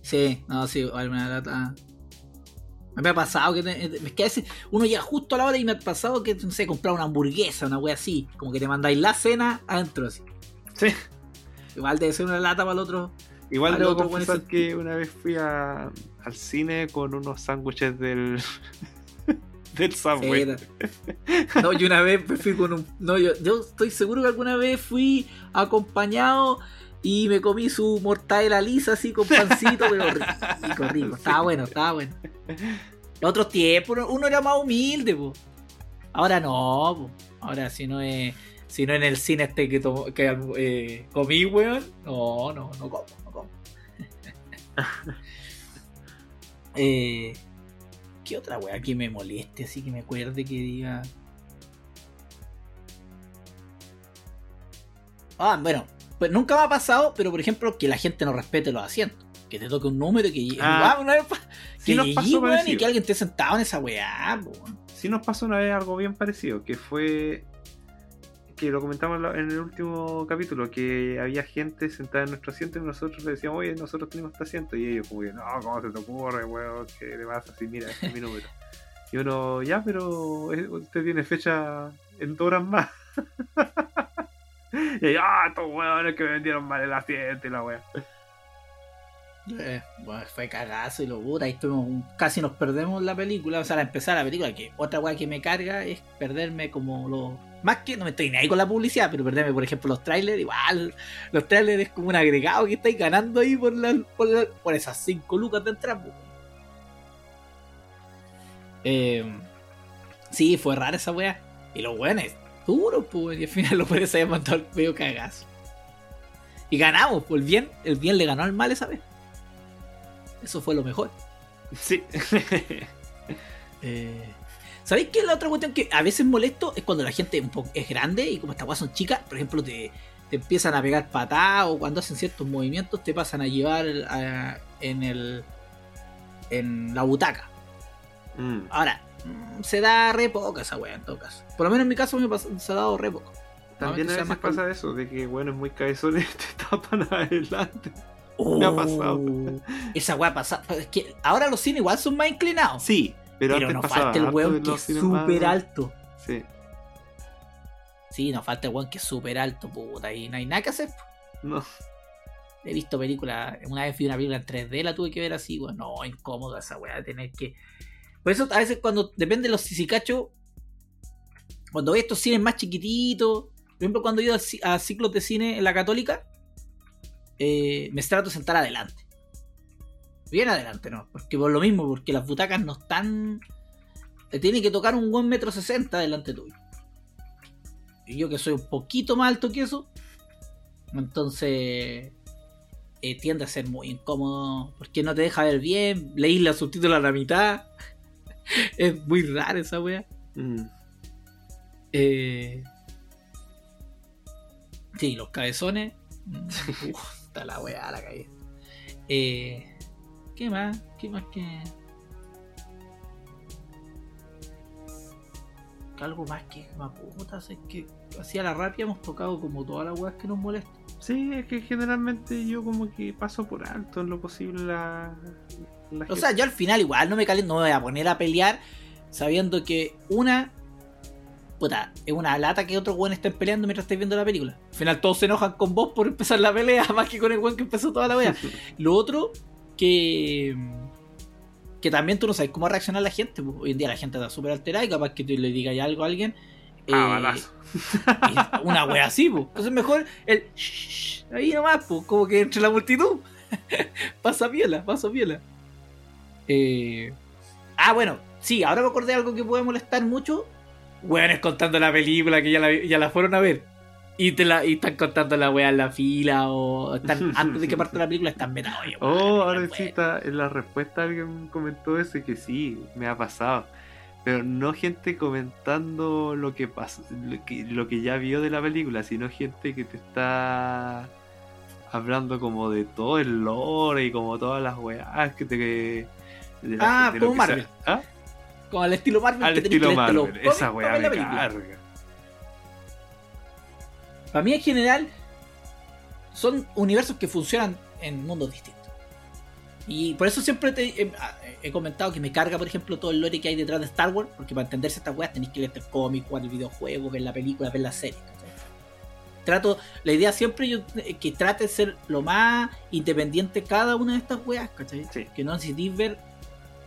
Sí, no, sí, da lata. Me ha pasado que, te- es que a veces uno llega justo a la hora y me ha pasado que, no sé, comprar una hamburguesa, una wea así. Como que te mandáis la cena adentro así. Sí. Igual debe ser una lata para el otro. Igual debo otro confesar que una vez fui a- al cine con unos sándwiches del. [laughs] [laughs] del Subway. Era- No, yo una vez me fui con un. No, yo, yo estoy seguro que alguna vez fui acompañado y me comí su mortadela lisa así con pancito, pero rico, rico. Estaba bueno, estaba bueno. En otros tiempos uno- uno era más humilde, po. Ahora no, po. Ahora si no es. Si no en el cine este que, tomo- que eh, comí, weón. No, no, no como, no como. [laughs] eh, ¿Qué otra weá que me moleste así que me acuerde que diga? Ah, bueno, pues nunca me ha pasado, pero por ejemplo, que la gente no respete los asientos. Que te toque un número y que Ah, Ah, una vez pa- sí que nos weón, y que alguien esté sentado en esa weá, po. Sí nos pasó una vez algo bien parecido, que fue lo comentamos en el último capítulo, que había gente sentada en nuestro asiento y nosotros le decíamos, oye, nosotros tenemos este asiento, y ellos como que, no, ¿cómo se te ocurre, weón? ¿Qué te pasa? Así, mira, este es mi número. Y uno, ya, pero eh, usted tiene fecha en dos horas más. [laughs] y ellos, ah, estos weones que me vendieron mal el asiento y la wea. Eh, bueno, fue cagazo y lo puta. Ahí estuvimos, casi nos perdemos la película. O sea, al empezar la película, que otra weá que me carga es perderme como los Más que no me estoy ni ahí con la publicidad, pero perdeme, por ejemplo, los trailers, igual. Los trailers es como un agregado que estáis ganando ahí por, la, por, la- por esas 5 lucas de entrada. Eh, sí, fue rara esa wea. Y los weones, duros, pues. Y al final los weones se habían mandado el medio cagazo. Y ganamos, pues el bien, el bien le ganó al mal esa vez. Eso fue lo mejor. Sí. Eh, ¿Sabéis qué es la otra cuestión que a veces molesto? Es cuando la gente un poco es grande y como estas weas son chicas, por ejemplo, te, te empiezan a pegar patadas o cuando hacen ciertos movimientos te pasan a llevar a- en el en la butaca. Mm. Ahora, mm, se da re poco esa wea en todo caso. Por lo menos en mi caso me pas- se ha dado re poco. También a veces más pasa eso, de que bueno, es muy cabezones [laughs] te tapan adelante. Me ha pasado. Oh, Esa wea pasa. Es que ahora los cines igual son más inclinados. Sí, pero, pero nos falta el weón que es súper alto. Sí, Sí, nos falta el weón que es súper alto, puta. Y no hay nada que hacer. no. He visto películas, una vez vi una película en 3D, la tuve que ver así, weón. No, incómodo esa weá de tener que. Por eso a veces cuando depende de los sisicacho, cuando a estos cines más chiquititos, por ejemplo cuando he ido a ciclos de cine en la católica, eh, me trato de sentar adelante. Bien adelante, ¿no? Porque por lo mismo, porque las butacas no están... Te tiene que tocar un buen metro sesenta delante tuyo. Y yo que soy un poquito más alto que eso, entonces eh, tiende a ser muy incómodo porque no te deja ver bien, leís los subtítulos a la mitad. [laughs] es muy rara esa wea. Mm. Eh, sí, los cabezones. [laughs] uf, está la wea la calle. Eh, ¿Qué más? ¿Qué más que.? Algo más que más putas es que hacia la rápida hemos tocado como todas las weas que nos molestan. Sí, es que generalmente yo como que paso por alto en lo posible la... la O sea, yo al final igual no me caliento, no me voy a poner a pelear sabiendo que una puta, es una lata que otros weones estén peleando mientras estáis viendo la película. Al final todos se enojan con vos por empezar la pelea, [laughs] más que con el weón que empezó toda la wea. [laughs] Lo otro, que que también tú no sabes cómo reaccionar la gente. Hoy en día la gente está súper alterada y capaz que tú le digas algo a alguien. Ah, eh, una wea así, pues. Entonces mejor el shh, ahí nomás, pues, como que entre la multitud. [laughs] pasa viola, pasa viola. Eh... Ah, bueno, sí, ahora me acordé de algo que puede molestar mucho. Weones contando la película que ya la, ya la fueron a ver. Y, te la, y están contando la wea en la fila o están [laughs] antes de que parte la película están metados. Oh, ahora sí es está en la respuesta alguien comentó eso y que sí, me ha pasado. Pero no gente comentando lo que pasó, lo que, lo que ya vio de la película, sino gente que te está hablando como de todo el lore y como todas las weas que te de Ah, de como Marvel. ¿Ah? Como al estilo Marvel. Al que estilo Marvel, esa wea me carga. Para mí en general son universos que funcionan en mundos distintos. Y por eso siempre te, he, he comentado que me carga, por ejemplo, todo el lore que hay detrás de Star Wars, porque para entenderse estas weas tenéis que leer el cómic, jugar el videojuego, ver la película, ver la serie. Trato, la idea siempre yo eh, que trate de ser lo más independiente cada una de estas weas, ¿cachai? Sí. Que no necesitéis ver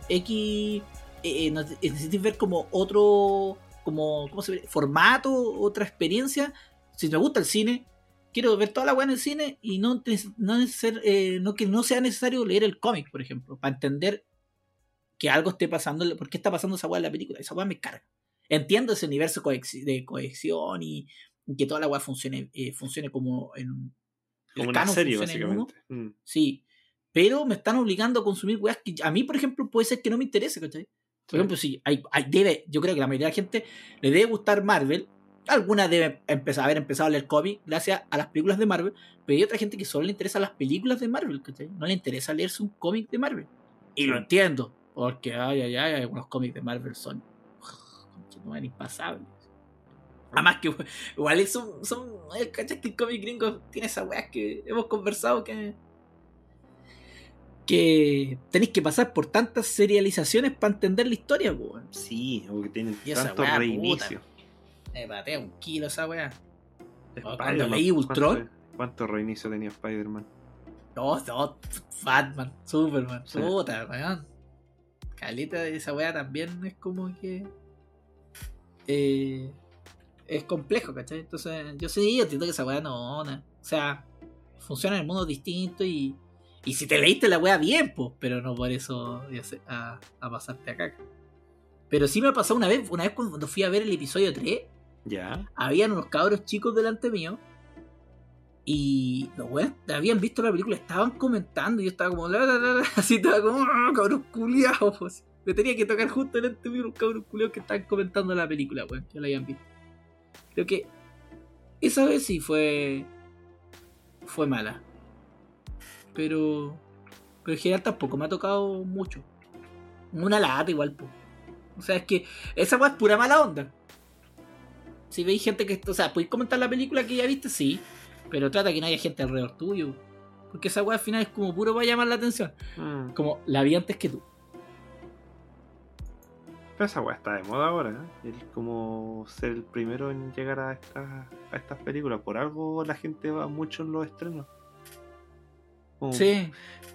X, eh, eh, no necesitéis ver como otro, como, ¿cómo se ve? Formato, otra experiencia. Si me gusta el cine, quiero ver toda la weá en el cine y no, no, neces- eh, no que no sea necesario leer el cómic, por ejemplo, para entender que algo esté pasando, por qué está pasando esa weá en la película. Esa weá me carga. Entiendo ese universo de cohesión y, y que toda la weá funcione, eh, funcione como en. Como una serie, básicamente. Mm. Sí. Pero me están obligando a consumir weas que a mí, por ejemplo, puede ser que no me interese, ¿cachai? Por Sí. ejemplo, sí, hay, hay- debe, yo creo que la mayoría de la gente le debe gustar Marvel. Algunas debe empezar, haber empezado a leer cómics gracias a las películas de Marvel. Pero hay otra gente que solo le interesa las películas de Marvel, ¿cachai? No le interesa leerse un cómic de Marvel. Y lo entiendo. Porque, ay, ay, ay, algunos cómics de Marvel son. no impasables. Además que igual son, son eh, ¿cachai? que el cómic gringo tiene esas weas que hemos conversado que que tenéis que pasar por tantas serializaciones para entender la historia, weón. Sí, o que tienen esa tantos reinicios. Me patea un kilo esa. Spider-Man, cuando leí Ultron. ¿Cuánto, cuánto reinicio tenía Spider-Man? No, no, Batman, Superman, Sí. puta, weón. Caleta de esa wea también es como que. Eh, es complejo, ¿cachai? Entonces, yo sí, yo entiendo que esa weá no, no. O sea, funciona en el mundo distinto y. Y si te leíste la weá bien, pues, pero no por eso a, a pasarte a caca. Pero sí me pasó una vez, una vez cuando fui a ver el episodio 3, Ya. habían unos cabros chicos delante mío. Y los weones habían visto la película, estaban comentando. Y yo estaba como, [laughs] así estaba como, "Ah, cabros culiados. pues". Me tenía que tocar justo delante mío unos cabros culiados que estaban comentando la película, weón, que la habían visto. Creo que esa vez sí fue. fue mala. Pero. Pero en general tampoco me ha tocado mucho. Una lata igual, po. O sea, es que esa weá es pura mala onda. Si veis gente que. O sea, podéis comentar la película que ya viste, sí. Pero trata que no haya gente alrededor tuyo. Porque esa weá al final es como puro para llamar la atención. Mm. Como la vi antes que tú. Pero esa weá está de moda ahora, ¿eh? El como ser el primero en llegar a, estas a estas películas. Por algo la gente va mucho en los estrenos. Como- Sí.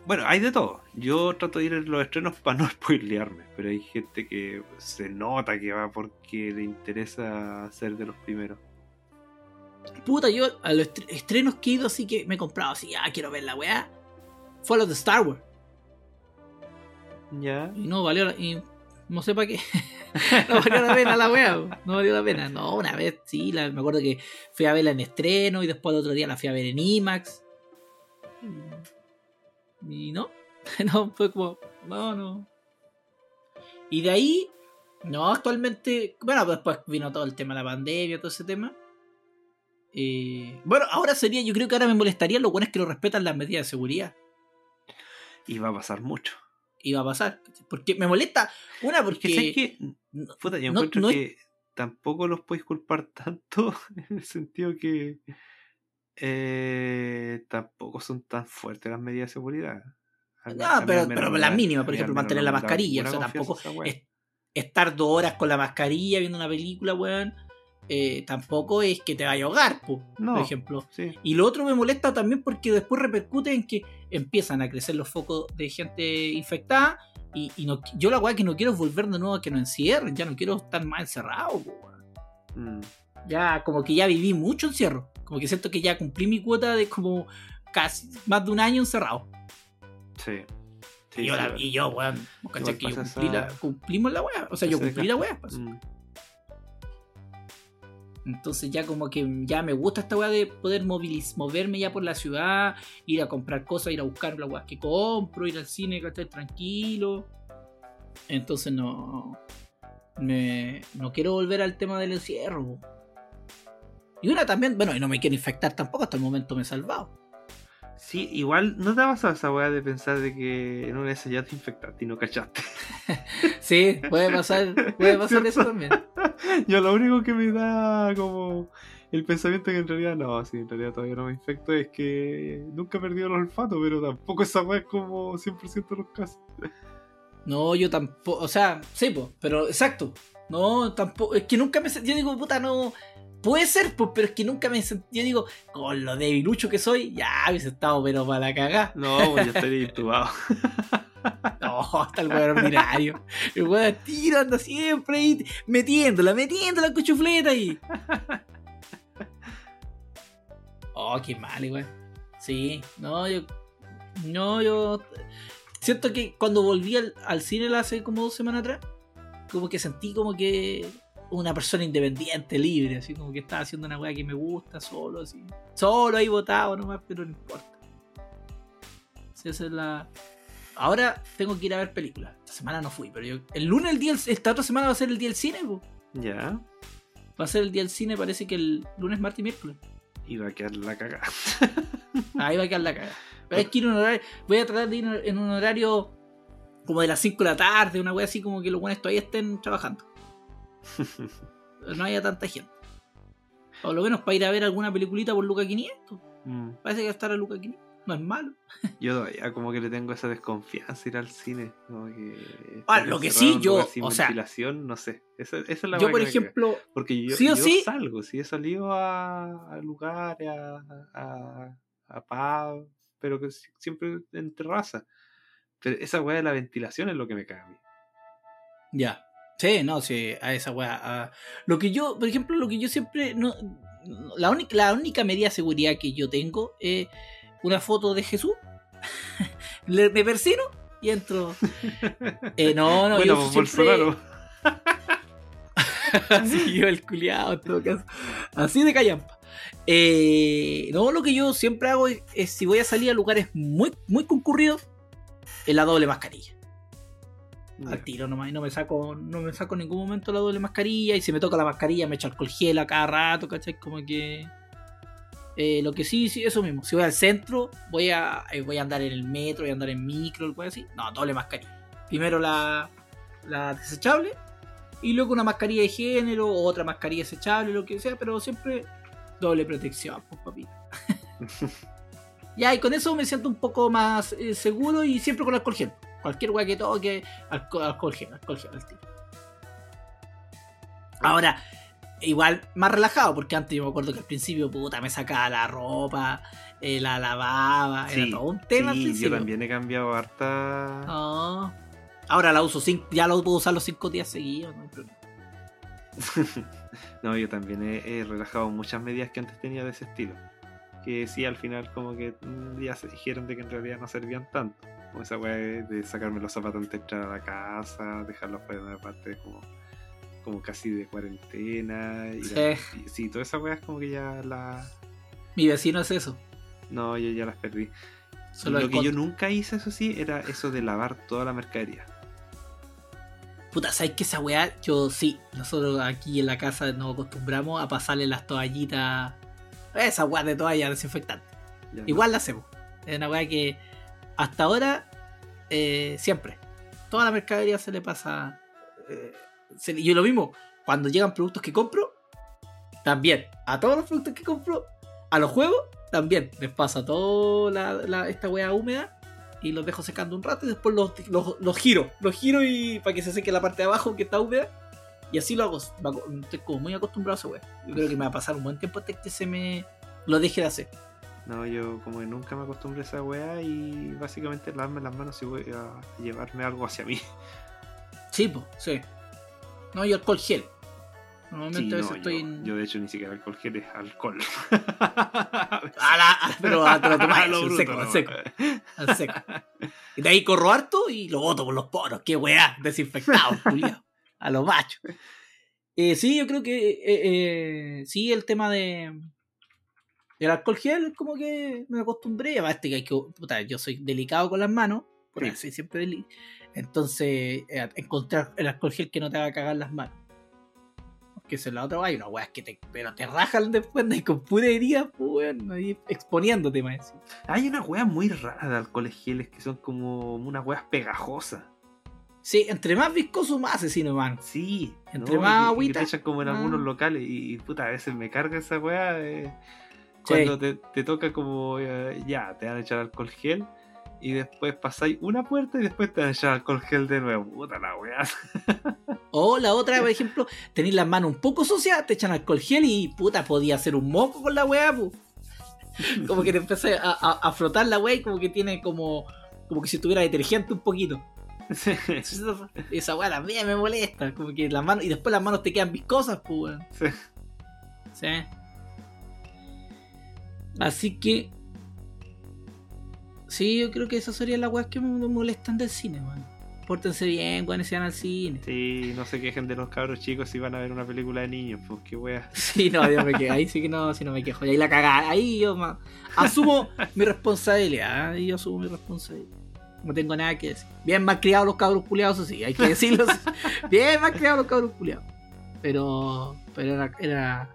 Bueno, hay de todo. Yo trato de ir en los estrenos para no [laughs] spoilearme, pero hay gente que se nota que va porque le interesa ser de los primeros. Puta, yo a los estre- estrenos que he ido así que me he comprado así, ah, quiero ver la weá. Fue a los de Star Wars. Ya. Y no valió la, y no sé para qué. [laughs] no valió la pena la weá. No valió la pena. No, una vez sí, la- me acuerdo que fui a verla en estreno y después el otro día la fui a ver en IMAX. Y no. [laughs] No, fue como. No, no. Y de ahí. No, actualmente. Bueno, después vino todo el tema de la pandemia, todo ese tema. Eh, bueno, ahora sería, yo creo que ahora me molestaría lo bueno es que lo respetan las medidas de seguridad. Y va a pasar mucho. Y va a pasar. Porque me molesta. Una, Porque Puta, yo no- encuentro no es- que tampoco los podéis culpar tanto [laughs] en el sentido que eh, tampoco son tan fuertes las medidas de seguridad. No, pero- menos pero no las me- mínimas, a por ejemplo, mantener la mascarilla, o sea, tampoco es- estar dos horas con la mascarilla viendo una película, weón, eh, tampoco es que te vaya a ahogar, po, No. por ejemplo. Sí. Y lo otro me molesta también porque después repercute en que empiezan a crecer los focos de gente infectada. Y, y no, yo la weá que no quiero es volver de nuevo a que nos encierren, ya no quiero estar más encerrado, po, weón. Mm. Ya, como que ya viví mucho encierro. Como que siento que ya cumplí mi cuota de como casi más de un año encerrado. Sí. Sí, y, yo, sí, la- y yo, weón, que yo cumplí la- cumplimos la weá. O sea, yo cumplí la weá. pues. Mm. Entonces ya como que ya me gusta esta weá de poder moviliz moverme ya por la ciudad, ir a comprar cosas, ir a buscar las weas que compro, ir al cine, ¿cachai? Tranquilo. Entonces no... Me, no quiero volver al tema del encierro. Po. Y una también, bueno, y no me quiero infectar tampoco, hasta el momento me he salvado. Sí, igual no te ha pasado esa weá de pensar de que en una de ya te infectaste y no cachaste. [laughs] Sí, puede pasar, puede pasar eso también. [laughs] Yo lo único que me da como el pensamiento que en realidad no, sí, en realidad todavía no me infecto es que nunca he perdido el olfato, pero tampoco esa weá es como 100% de los casos. No, yo tampoco, o sea, sí, pues, pero exacto. No, tampoco, es que nunca me yo digo, puta, no, puede ser, pues, pero es que nunca me sentí, yo digo, con lo debilucho que soy, ya hubiese estado, pero para la cagá. No, pues yo estaría intubado. [laughs] No, está el weón ordinario. El weón tiro anda siempre ahí, metiéndola, metiéndola en cuchufleta ahí. Oh, qué mal, igual. Sí, no, yo. No, yo. Siento que cuando volví al, al cine hace como dos semanas atrás, como que sentí como que una persona independiente, libre, así como que estaba haciendo una weá que me gusta, solo, así. Solo ahí votado nomás, pero no importa. Esa es la. Ahora tengo que ir a ver películas. Esta semana no fui, pero yo. El lunes, el día. Esta otra semana va a ser el día del cine, po. Ya, Va a ser el día del cine, parece que el lunes, martes y miércoles. iba a quedar la cagada. [laughs] Ahí va a quedar la cagada. [laughs] Pero hay que ir un horario. Voy a tratar de ir en un horario como de las 5 de la tarde, una wea así como que los buenos todavía estén trabajando. [laughs] No haya tanta gente. O lo menos para ir a ver alguna peliculita por Luca 500. Mm. Parece que estar a Luca 500. No es malo. Yo todavía como que le tengo esa desconfianza ir al cine. Como que Ah, lo que sí, yo, o sea- ventilación, no sé. Esa, esa es la Yo, por ejemplo, Porque yo, sí o yo sí- salgo, sí he salido a, a lugares, a, a, a pub, pero que si- siempre en terraza. Pero esa weá de la ventilación es lo que me caga a mí. ya. Sí, no, sí, a esa weá. a- Lo que yo, por ejemplo, lo que yo siempre. No, la, única, la única medida de seguridad que yo tengo es una foto de Jesús. [laughs] Le- me persino y entro. [laughs] Eh, no, no, bueno, yo pues siempre. Bolsonaro. [laughs] Así yo el culiado, en todo caso. Así de callampa. Eh, no, lo que yo siempre hago es, es si voy a salir a lugares muy, muy concurridos, es la doble mascarilla. Al tiro nomás, y no me saco, no me saco en ningún momento la doble mascarilla. Y si me toca la mascarilla, me echo alcohol gel a cada rato, ¿cachai? Como que. eh, lo que sí, sí, eso mismo. Si voy al centro, voy a, eh, voy a andar en el metro, voy a andar en micro, algo así. No, doble mascarilla. Primero la, la desechable, y luego una mascarilla de género, o otra mascarilla desechable, lo que sea, pero siempre doble protección, pues papito. [laughs] ya, y con eso me siento un poco más eh, seguro y siempre con alcohol gel. Cualquier weá que toque, alcohol, alcohol gel, alcohol gel al tiro. Ahora, igual más relajado, porque antes yo me acuerdo que al principio, puta, me sacaba la ropa, eh, la lavaba, era todo un tema sí, yo también he cambiado harta. Ahora la uso cinco, ya lo puedo usar los cinco días seguidos, no hay problema. [laughs] no, yo también he, he relajado muchas medidas que antes tenía de ese estilo. Que sí, al final, como que ya se dijeron de que en realidad no servían tanto. Como esa weá de sacarme los zapatos antes de entrar a la casa, dejarlos de una parte como, como casi de cuarentena. a- Sí. y- sí, todas esas weas como que ya la. Mi vecino es eso. No, yo ya las perdí. Solo Lo que yo nunca hice, eso sí, era eso de lavar toda la mercadería. Puta, ¿sabes qué esa weá? Yo sí, nosotros aquí en la casa nos acostumbramos a pasarle las toallitas. Esa weá de toalla desinfectante. Ya, Igual la hacemos. Es una weá que hasta ahora, eh, siempre. Toda la mercadería se le pasa. eh, yo lo mismo, cuando llegan productos que compro, también. A todos los productos que compro, a los juegos, también. Les pasa toda la, esta weá húmeda y los dejo secando un rato y después los, los, giro. Los giro y para que se seque la parte de abajo que está húmeda. Y así lo hago. Estoy como muy acostumbrado a esa weá. Yo creo que me va a pasar un buen tiempo hasta que se me lo deje de hacer. No, yo como que nunca me acostumbré a esa weá y básicamente lavarme las manos y voy a llevarme algo hacia mí. Sí, po, sí. No, yo alcohol gel. Sí, Normalmente a veces no, estoy yo, en. yo de hecho ni siquiera alcohol gel es alcohol. [laughs] A la- a- pero a- te [laughs] lo tomas al seco, al seco, al seco. Y de ahí corro harto y lo boto por los poros. Qué weá, desinfectado, [laughs] culiao. A los machos. Eh, sí, yo creo que eh, eh, sí, el tema de el alcohol gel, como que me acostumbré. Además, que hay que, puta, yo soy delicado con las manos, por Sí. soy siempre deli- Entonces, eh, encontrar el alcohol gel que no te haga cagar las manos. Porque esa es la otra, hay unas weas que te, pero te rajan después de con pura herida, pues, ahí exponiéndote más. Hay unas weas muy raras de alcoholes geles que son como unas weas pegajosas. Sí, entre más viscoso, más asesino, man. Sí. Entre ¿no? más Y que- y agüita, te echan como en algunos locales y, puta, a veces me carga esa wea. Sí. Cuando te, te toca como eh, ya, te van a echar alcohol gel y después pasáis una puerta y después te van a echar alcohol gel de nuevo. Puta la wea. [laughs] O la otra, por ejemplo, tenéis las manos un poco sucias, te echan alcohol gel y puta, podía hacer un moco con la weá, pu. [laughs] Como que te empecé a, a- a frotar la weá y como que tiene como. Como que si tuviera detergente un poquito. [laughs] Esa weá también me molesta. Como que las manos. Y después las manos te quedan viscosas, pues weón. Sí. Sí. Así que. Sí, yo creo que esas serían las weas que me molestan del cine, man. Pórtense bien cuando se van al cine. Sí, no se quejen de los cabros chicos si van a ver una película de niños, pues qué wea. [laughs] Sí, no, yo me quejo. Ahí sí que no, sí no me quejo. Y ahí la cagada. Ahí yo asumo mi responsabilidad. Ahí yo asumo mi responsabilidad. No tengo nada que decir. Bien más criados los cabros culiados, eso sí, hay que decirlo. Bien más criados los cabros culiados. Pero, pero era, era,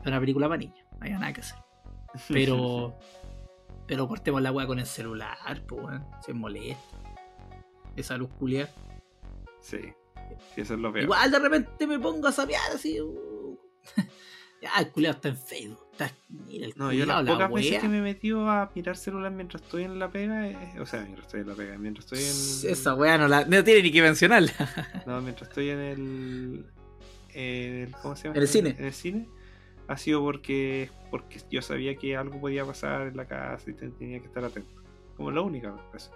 era una película para niños. No había nada que hacer. [laughs] Pero, pero cortemos la weá con el celular, pues, weón. Se molesta. Esa luz culiada. Sí, sí, eso es lo peor. Igual de repente me pongo a sapear así. uh. [laughs] ya, el culiado está en Facebook. Está, mira el No, yo culiao, las la pocas veces que me he metido a mirar celular mientras estoy en la pega, eh, o sea, mientras estoy en la pega, mientras estoy en... Esa weá no, la, no tiene ni que mencionarla. [laughs] No, mientras estoy en el, en el- ¿Cómo se llama? En el cine. En el cine. Ha sido porque, porque yo sabía que algo podía pasar en la casa y te- tenía que estar atento. Como la única cosa.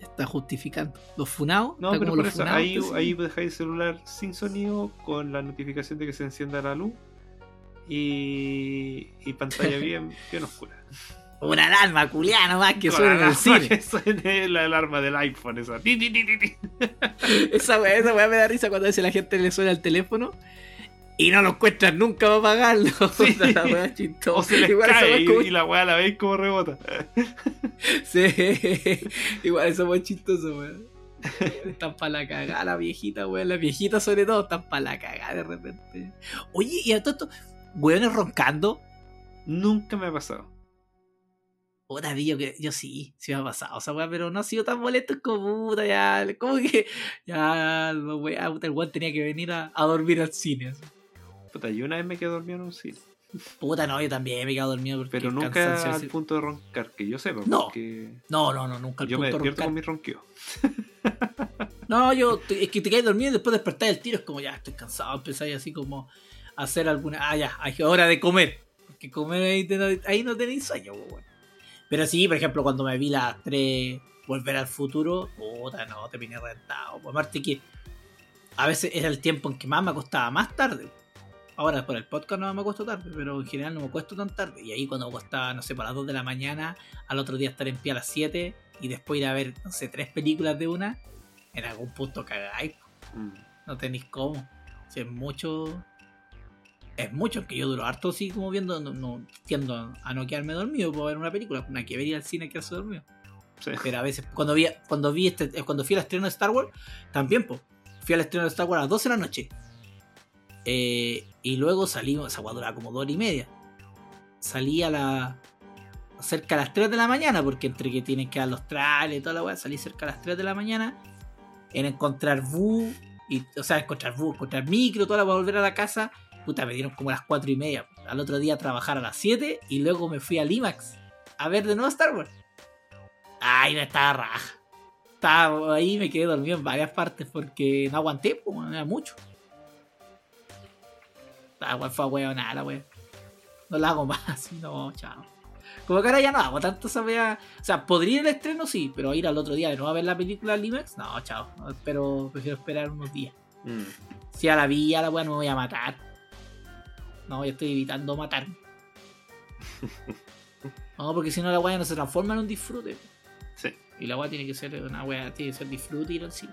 Ya está justificando. Los funados. No, pero por eso, funados, ahí, ahí dejáis el celular sin sonido con la notificación de que se encienda la luz y, y pantalla [laughs] bien, bien oscura. Una alarma culiana más que suena en el cine. [laughs] Que suene la alarma del iPhone, esa. [laughs] Esa weá, esa me da risa cuando a veces la gente le suena el teléfono y no lo encuentran nunca para pagarlo. [laughs] Sí. la weá chistosa. O se les Igual cae como- y, la weá la veis como rebota. [laughs] Sí, igual eso es chistoso, weón. [laughs] Están para la cagada la viejita, weón. Las viejitas sobre todo están para la cagada de repente. Oye, y a todo esto, weones roncando. Nunca me ha pasado. Puta, que yo sí, sí me ha pasado esa weá, pero no ha sido tan molesto como puta, ya. Como que, ya, puta, el weón tenía que venir a, a dormir al cine. así. Puta, yo una vez me quedé dormido en un cine. Puta, no, yo también me he quedado dormido porque Pero el nunca cansancio al punto de roncar, que yo sepa. No. Porque No, no, no, nunca al yo me punto de despierto roncar. con mi ronqueo. [laughs] No, yo, es que te caes dormido y después despertás del tiro, es como ya estoy cansado, empezáis así como a hacer alguna. Ah, ya, hora de comer. Porque comer ahí, te- ahí no tenéis sueño, pues, weón. Pero sí, por ejemplo, cuando me vi las tres Volver al futuro, puta, no, te vine rentado. Pues aparte que a veces era el tiempo en que más me acostaba más tarde. Ahora por el podcast no me acuesto tarde, pero en general no me acuesto tan tarde. Y ahí cuando me acostaba, no sé, para las 2 de la mañana, al otro día estar en pie a las 7 y después ir a ver, no sé, tres películas de una, en algún punto cagáis. Mm. No tenéis cómo. Si es mucho. Es mucho, que yo duro harto así como viendo. No, no- tiendo a no quedarme dormido por ver una película. Una que ver ir al cine quedarse dormido. Sí. Pero a veces, cuando vi, cuando vi este, cuando fui al estreno de Star Wars, también, pues. Fui al estreno de Star Wars a las 12 de la noche. Eh, y luego salimos, esa guadura como dos y media. Salí a la. cerca a las 3 de la mañana, porque entre que tienen que dar los trailers y toda la weá, salí cerca a las 3 de la mañana en encontrar bus, y, o sea, encontrar bus, encontrar micro, toda la para volver a la casa. Puta, me dieron como las 4 y media. Al otro día a trabajar a las 7 y luego me fui al IMAX a ver de nuevo Star Wars. Ay, no estaba raja. Estaba ahí, me quedé dormido en varias partes porque no aguanté, pues, era mucho. La wea fue a nada, la wea. No la hago [laughs] más, no, chao. Como que ahora ya no hago tanto esa wea. O sea, podría ir al estreno, sí, pero ir al otro día de nuevo a ver la película al IMAX, no, chao. No, espero, prefiero esperar unos días. Mm. Si a la vi, a la wea no me voy a matar. No, yo estoy evitando matarme. [laughs] No, porque si no la wea no se transforma en un disfrute. Sí, Y la wea tiene que ser una wea, tiene que ser disfrute y ir al cine.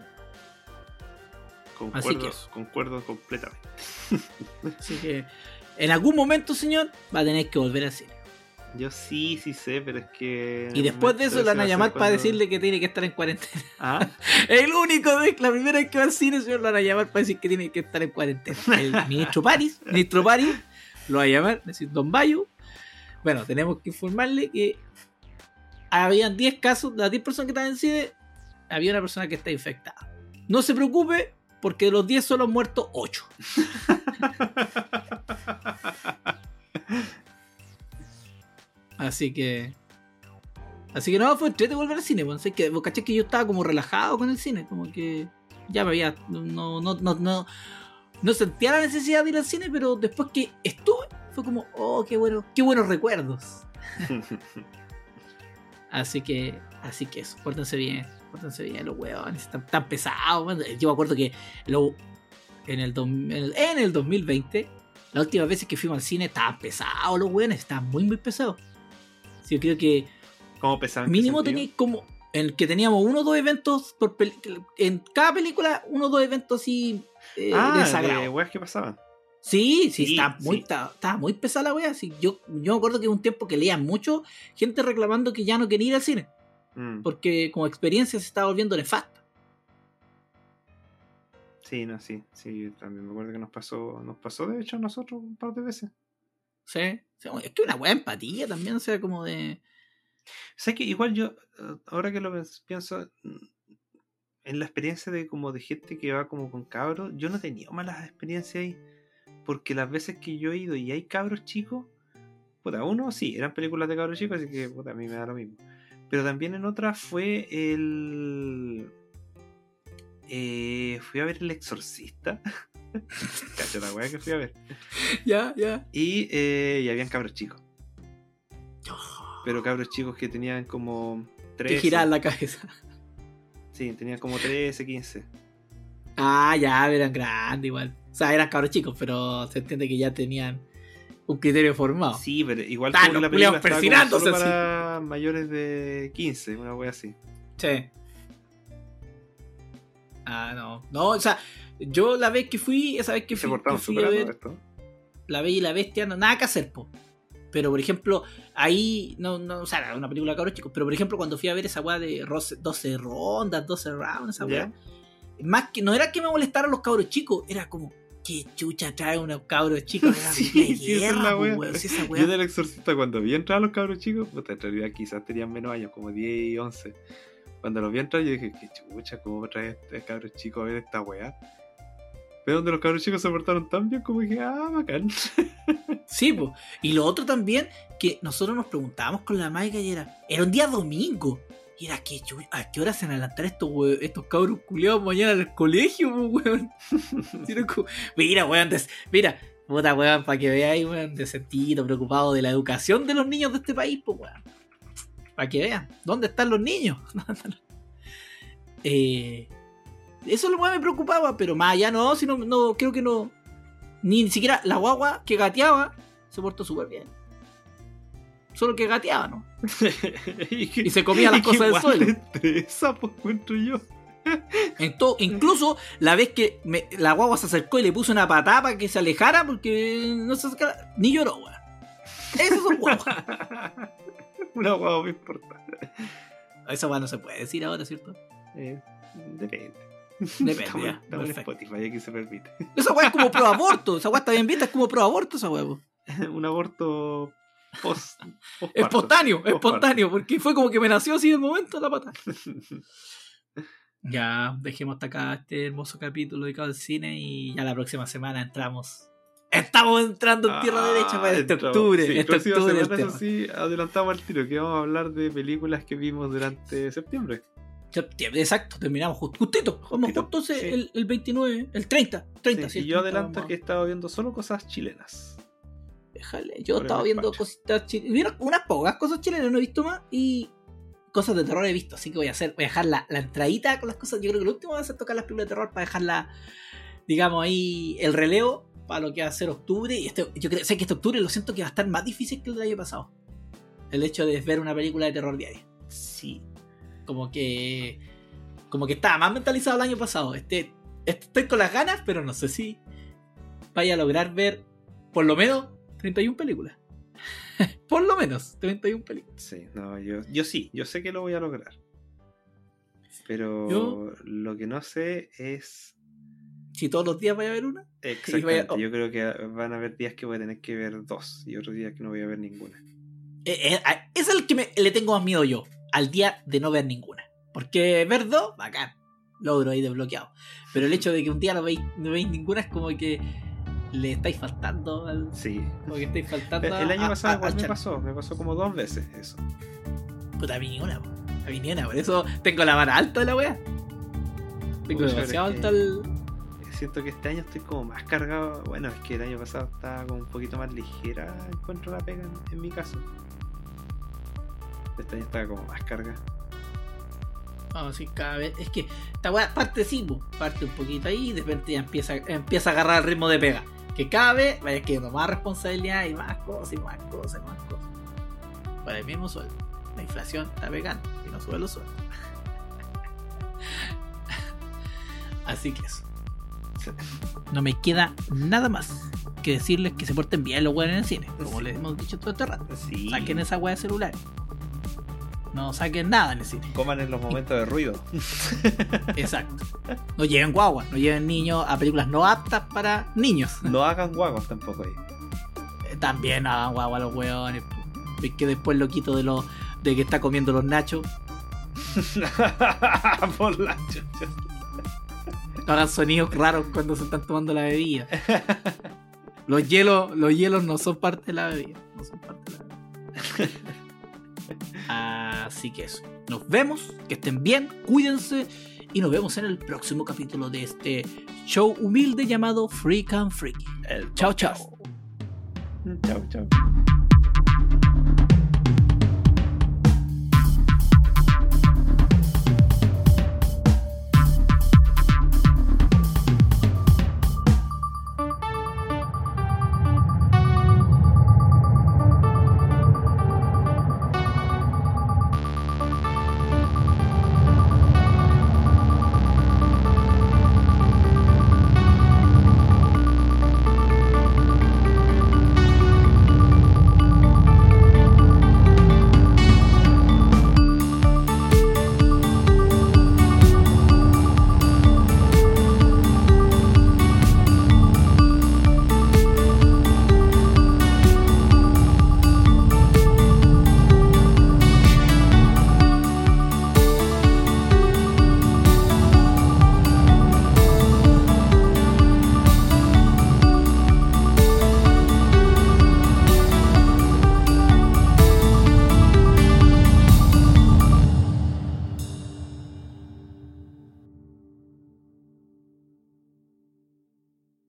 Concuerdo, que- concuerdo completamente. [laughs] Así que en algún momento, señor, va a tener que volver al cine. Yo sí, sí sé, pero es que. Y después de eso le van a llamar para decirle que tiene que estar en cuarentena. [laughs] Ah, [laughs] El único de la primera vez que va al cine, señor, lo van a llamar para decir que tiene que estar en cuarentena. El ministro París, ministro París, lo va a llamar, decir Don Bayo. Bueno, tenemos que informarle que habían 10 casos, de las 10 personas que estaban en cine, había una persona que está infectada. No se preocupe, porque de los 10 solo han muerto 8. Así que. Así que no, fue entrete volver al cine. Así que, vos caché que yo estaba como relajado con el cine. Como que ya me había. No, no, no, no, no sentía la necesidad de ir al cine, pero después que estuve, fue como, oh, qué bueno, qué buenos recuerdos. [laughs] Así que, así que eso, pórtense bien, pórtense bien, los huevones, están tan pesados. Yo me acuerdo que lo, en, el, en, el, en el 2020, las últimas veces que fuimos al cine, estaban pesados los huevones, estaban muy, muy pesados. Sí, yo creo que ¿Cómo pesaban? mínimo tenéis como en el que teníamos uno o dos eventos por en cada película, uno o dos eventos así eh, Ah, de weas que pasaban. Sí, sí, Sí, está muy, sí. está- estaba muy pesada la wea. Sí, yo, yo me acuerdo que un tiempo que leía mucho gente reclamando que ya no quería ir al cine. Mm. Porque como experiencia se estaba volviendo nefasta. Sí, no, sí, sí, también me acuerdo que nos pasó, nos pasó de hecho a nosotros un par de veces. ¿sí? O sea, es que una de empatía también, o sea, como de. ¿Sabes que igual yo, eh, ahora que lo pienso, mm, en la experiencia de como de gente que va como con cabros, yo no he tenido malas experiencias ahí. Porque las veces que yo he ido y hay cabros chicos, puta, uno sí, eran películas de cabros chicos, así que puta, a mí me da lo mismo. Pero también en otra fue el. Eh, fui a ver El Exorcista. [laughs] Cacha la weá que fui a ver. Ya, ya. Y, eh, y habían cabros chicos. Pero cabros chicos que tenían como Que 13, girar la cabeza. Sí, tenía como 13, 15. Ah, ya, eran grandes igual. O sea, eran cabros chicos, pero se entiende que ya tenían un criterio formado. Sí, pero igual Ah, como que la película estaba como solo. Para mayores de 15, una wea así. Sí. Ah, no. No, o sea, yo la vez que fui, esa vez que fui, que fui a ver esto. La Bella y la Bestia, no, nada que hacer, po. Pero, por ejemplo, ahí, no, no, o sea, era una película de cabros chicos, pero por ejemplo, cuando fui a ver esa weá de roce- 12 rondas, 12 rounds, esa weá, más que, no era que me molestaran los cabros chicos, era como, que chucha trae unos cabros chicos, [laughs] Sí, de sí, esa es guerra, la wea. Yo del exorcista, cuando vi entrar a los cabros chicos, puta, en realidad quizás tenían menos años, como 10 y 11. Cuando los vi entrar, yo dije, qué chucha, ¿cómo trae este cabros chicos a ver esta weá? Pero donde los cabros chicos se portaron tan bien, como dije, ah, bacán. [laughs] Sí, po. Y lo otro también, que nosotros nos preguntábamos con la Maica y era, era un día domingo. Y era que ¿a qué hora se van adelantar estos, we- estos cabros culiados mañana al colegio, weón? [laughs] Mira, weón, mira, puta weón, para que veáis, weón, de sentido, preocupado de la educación de los niños de este país, pues weón. Para que vean, ¿dónde están los niños? [laughs] eh, eso es lo me preocupaba, pero más allá no, si no, no, creo que no. Ni siquiera la guagua que gateaba se portó súper bien. Solo que gateaba, ¿no? [laughs] Y se comía las cosas del suelo. Esa, pues, encuentro yo. [laughs] En to- incluso la vez que me- la guagua se acercó y le puso una patada para que se alejara porque no se acercara, ni lloró, weón. Esos son guaguas. [laughs] Una guagua me importa. Eso weón no se puede decir ahora, ¿cierto? Eh, depende. Depende, Estamos, ya, estamos en. Spotify, aquí se permite. Esa weá es como pro aborto. Esa weá está bien vista, es como pro aborto esa weá. Un aborto post. Espontáneo, espontáneo, porque fue como que me nació así de momento la pata. [laughs] Ya, dejemos hasta acá este hermoso capítulo dedicado al cine y ya la próxima semana entramos. Estamos entrando en tierra Ah, derecha para este entramos. octubre. Sí, este octubre el semana, tema. eso sí, adelantamos al tiro, que vamos a hablar de películas que vimos durante septiembre. Septiembre, Exacto, terminamos just- justito. Vamos justo sí. el, el 29, el 30. 30 Sí, y el yo 30 adelanto vamos que he estado viendo solo cosas chilenas. Déjale, yo estaba viendo cositas chilenas. Unas pocas cosas chilenas, no he visto más. Y cosas de terror he visto. Así que voy a hacer, voy a dejar la, la entradita con las cosas. Yo creo que lo último va a ser tocar las películas de terror para dejarla, digamos, ahí el relevo para lo que va a ser octubre. Y este, yo creo, sé que este octubre lo siento que va a estar más difícil que el del año pasado. El hecho de ver una película de terror diaria. Sí. Como que. Como que estaba más mentalizado el año pasado. Este, este- estoy con las ganas, pero no sé si vaya a lograr ver por lo menos 31 películas. [laughs] por lo menos 31 películas. Sí, no, yo, yo sí, yo sé que lo voy a lograr. Pero Yo- lo que no sé es. Si todos los días vaya a ver una. Exactamente. oh. Yo creo que van a haber días que voy a tener que ver dos y otros días que no voy a ver ninguna. Eh, eh, es el que me- le tengo más miedo yo. Al día de no ver ninguna. Porque ver dos, bacán. Logro ahí desbloqueado. Pero el hecho de que un día no veis, no veis ninguna es como que le estáis faltando al. Sí. Como que estáis faltando El, el año a- pasado a- igual al me pasó, me pasó como dos veces eso. Puta, a mí ni una, po. a mí ni una, por eso tengo la vara alta de la wea. Tengo Pucha, demasiado alta el. Siento que este año estoy como más cargado. Bueno, es que el año pasado estaba como un poquito más ligera. Encuentro la pega en, en mi caso. Este año estaba como más carga. No, sí, cada vez. Es que esta wea parte sí, parte un poquito ahí y de repente ya empieza, empieza a agarrar el ritmo de pega. Que cada vez vaya quedando más responsabilidad y más cosas y más cosas y más cosas. Para el mismo sueldo. La inflación está pegando y no sube los sueldos. [laughs] Así que eso. No me queda nada más que decirles que se porten bien los weones en el cine. Como les hemos dicho todo este rato. Sí. Saquen esa wea de celular. No saquen nada en el cine. Coman en los momentos de ruido. [laughs] Exacto. No lleven guagua, no lleven niños a películas no aptas para niños. [laughs] No hagan guagos tampoco ahí. Eh, También hagan guagua a los weones. Ves que después lo quito de lo de que está comiendo los nachos. [laughs] Por la chucha. No hagan sonidos raros cuando se están tomando la bebida. Los hielos, los hielos no son parte de la bebida. No son parte de la bebida. Así que eso. Nos vemos, que estén bien, cuídense y nos vemos en el próximo capítulo de este show humilde llamado Freak and Freaky. El Chao, chao. Chao, chao.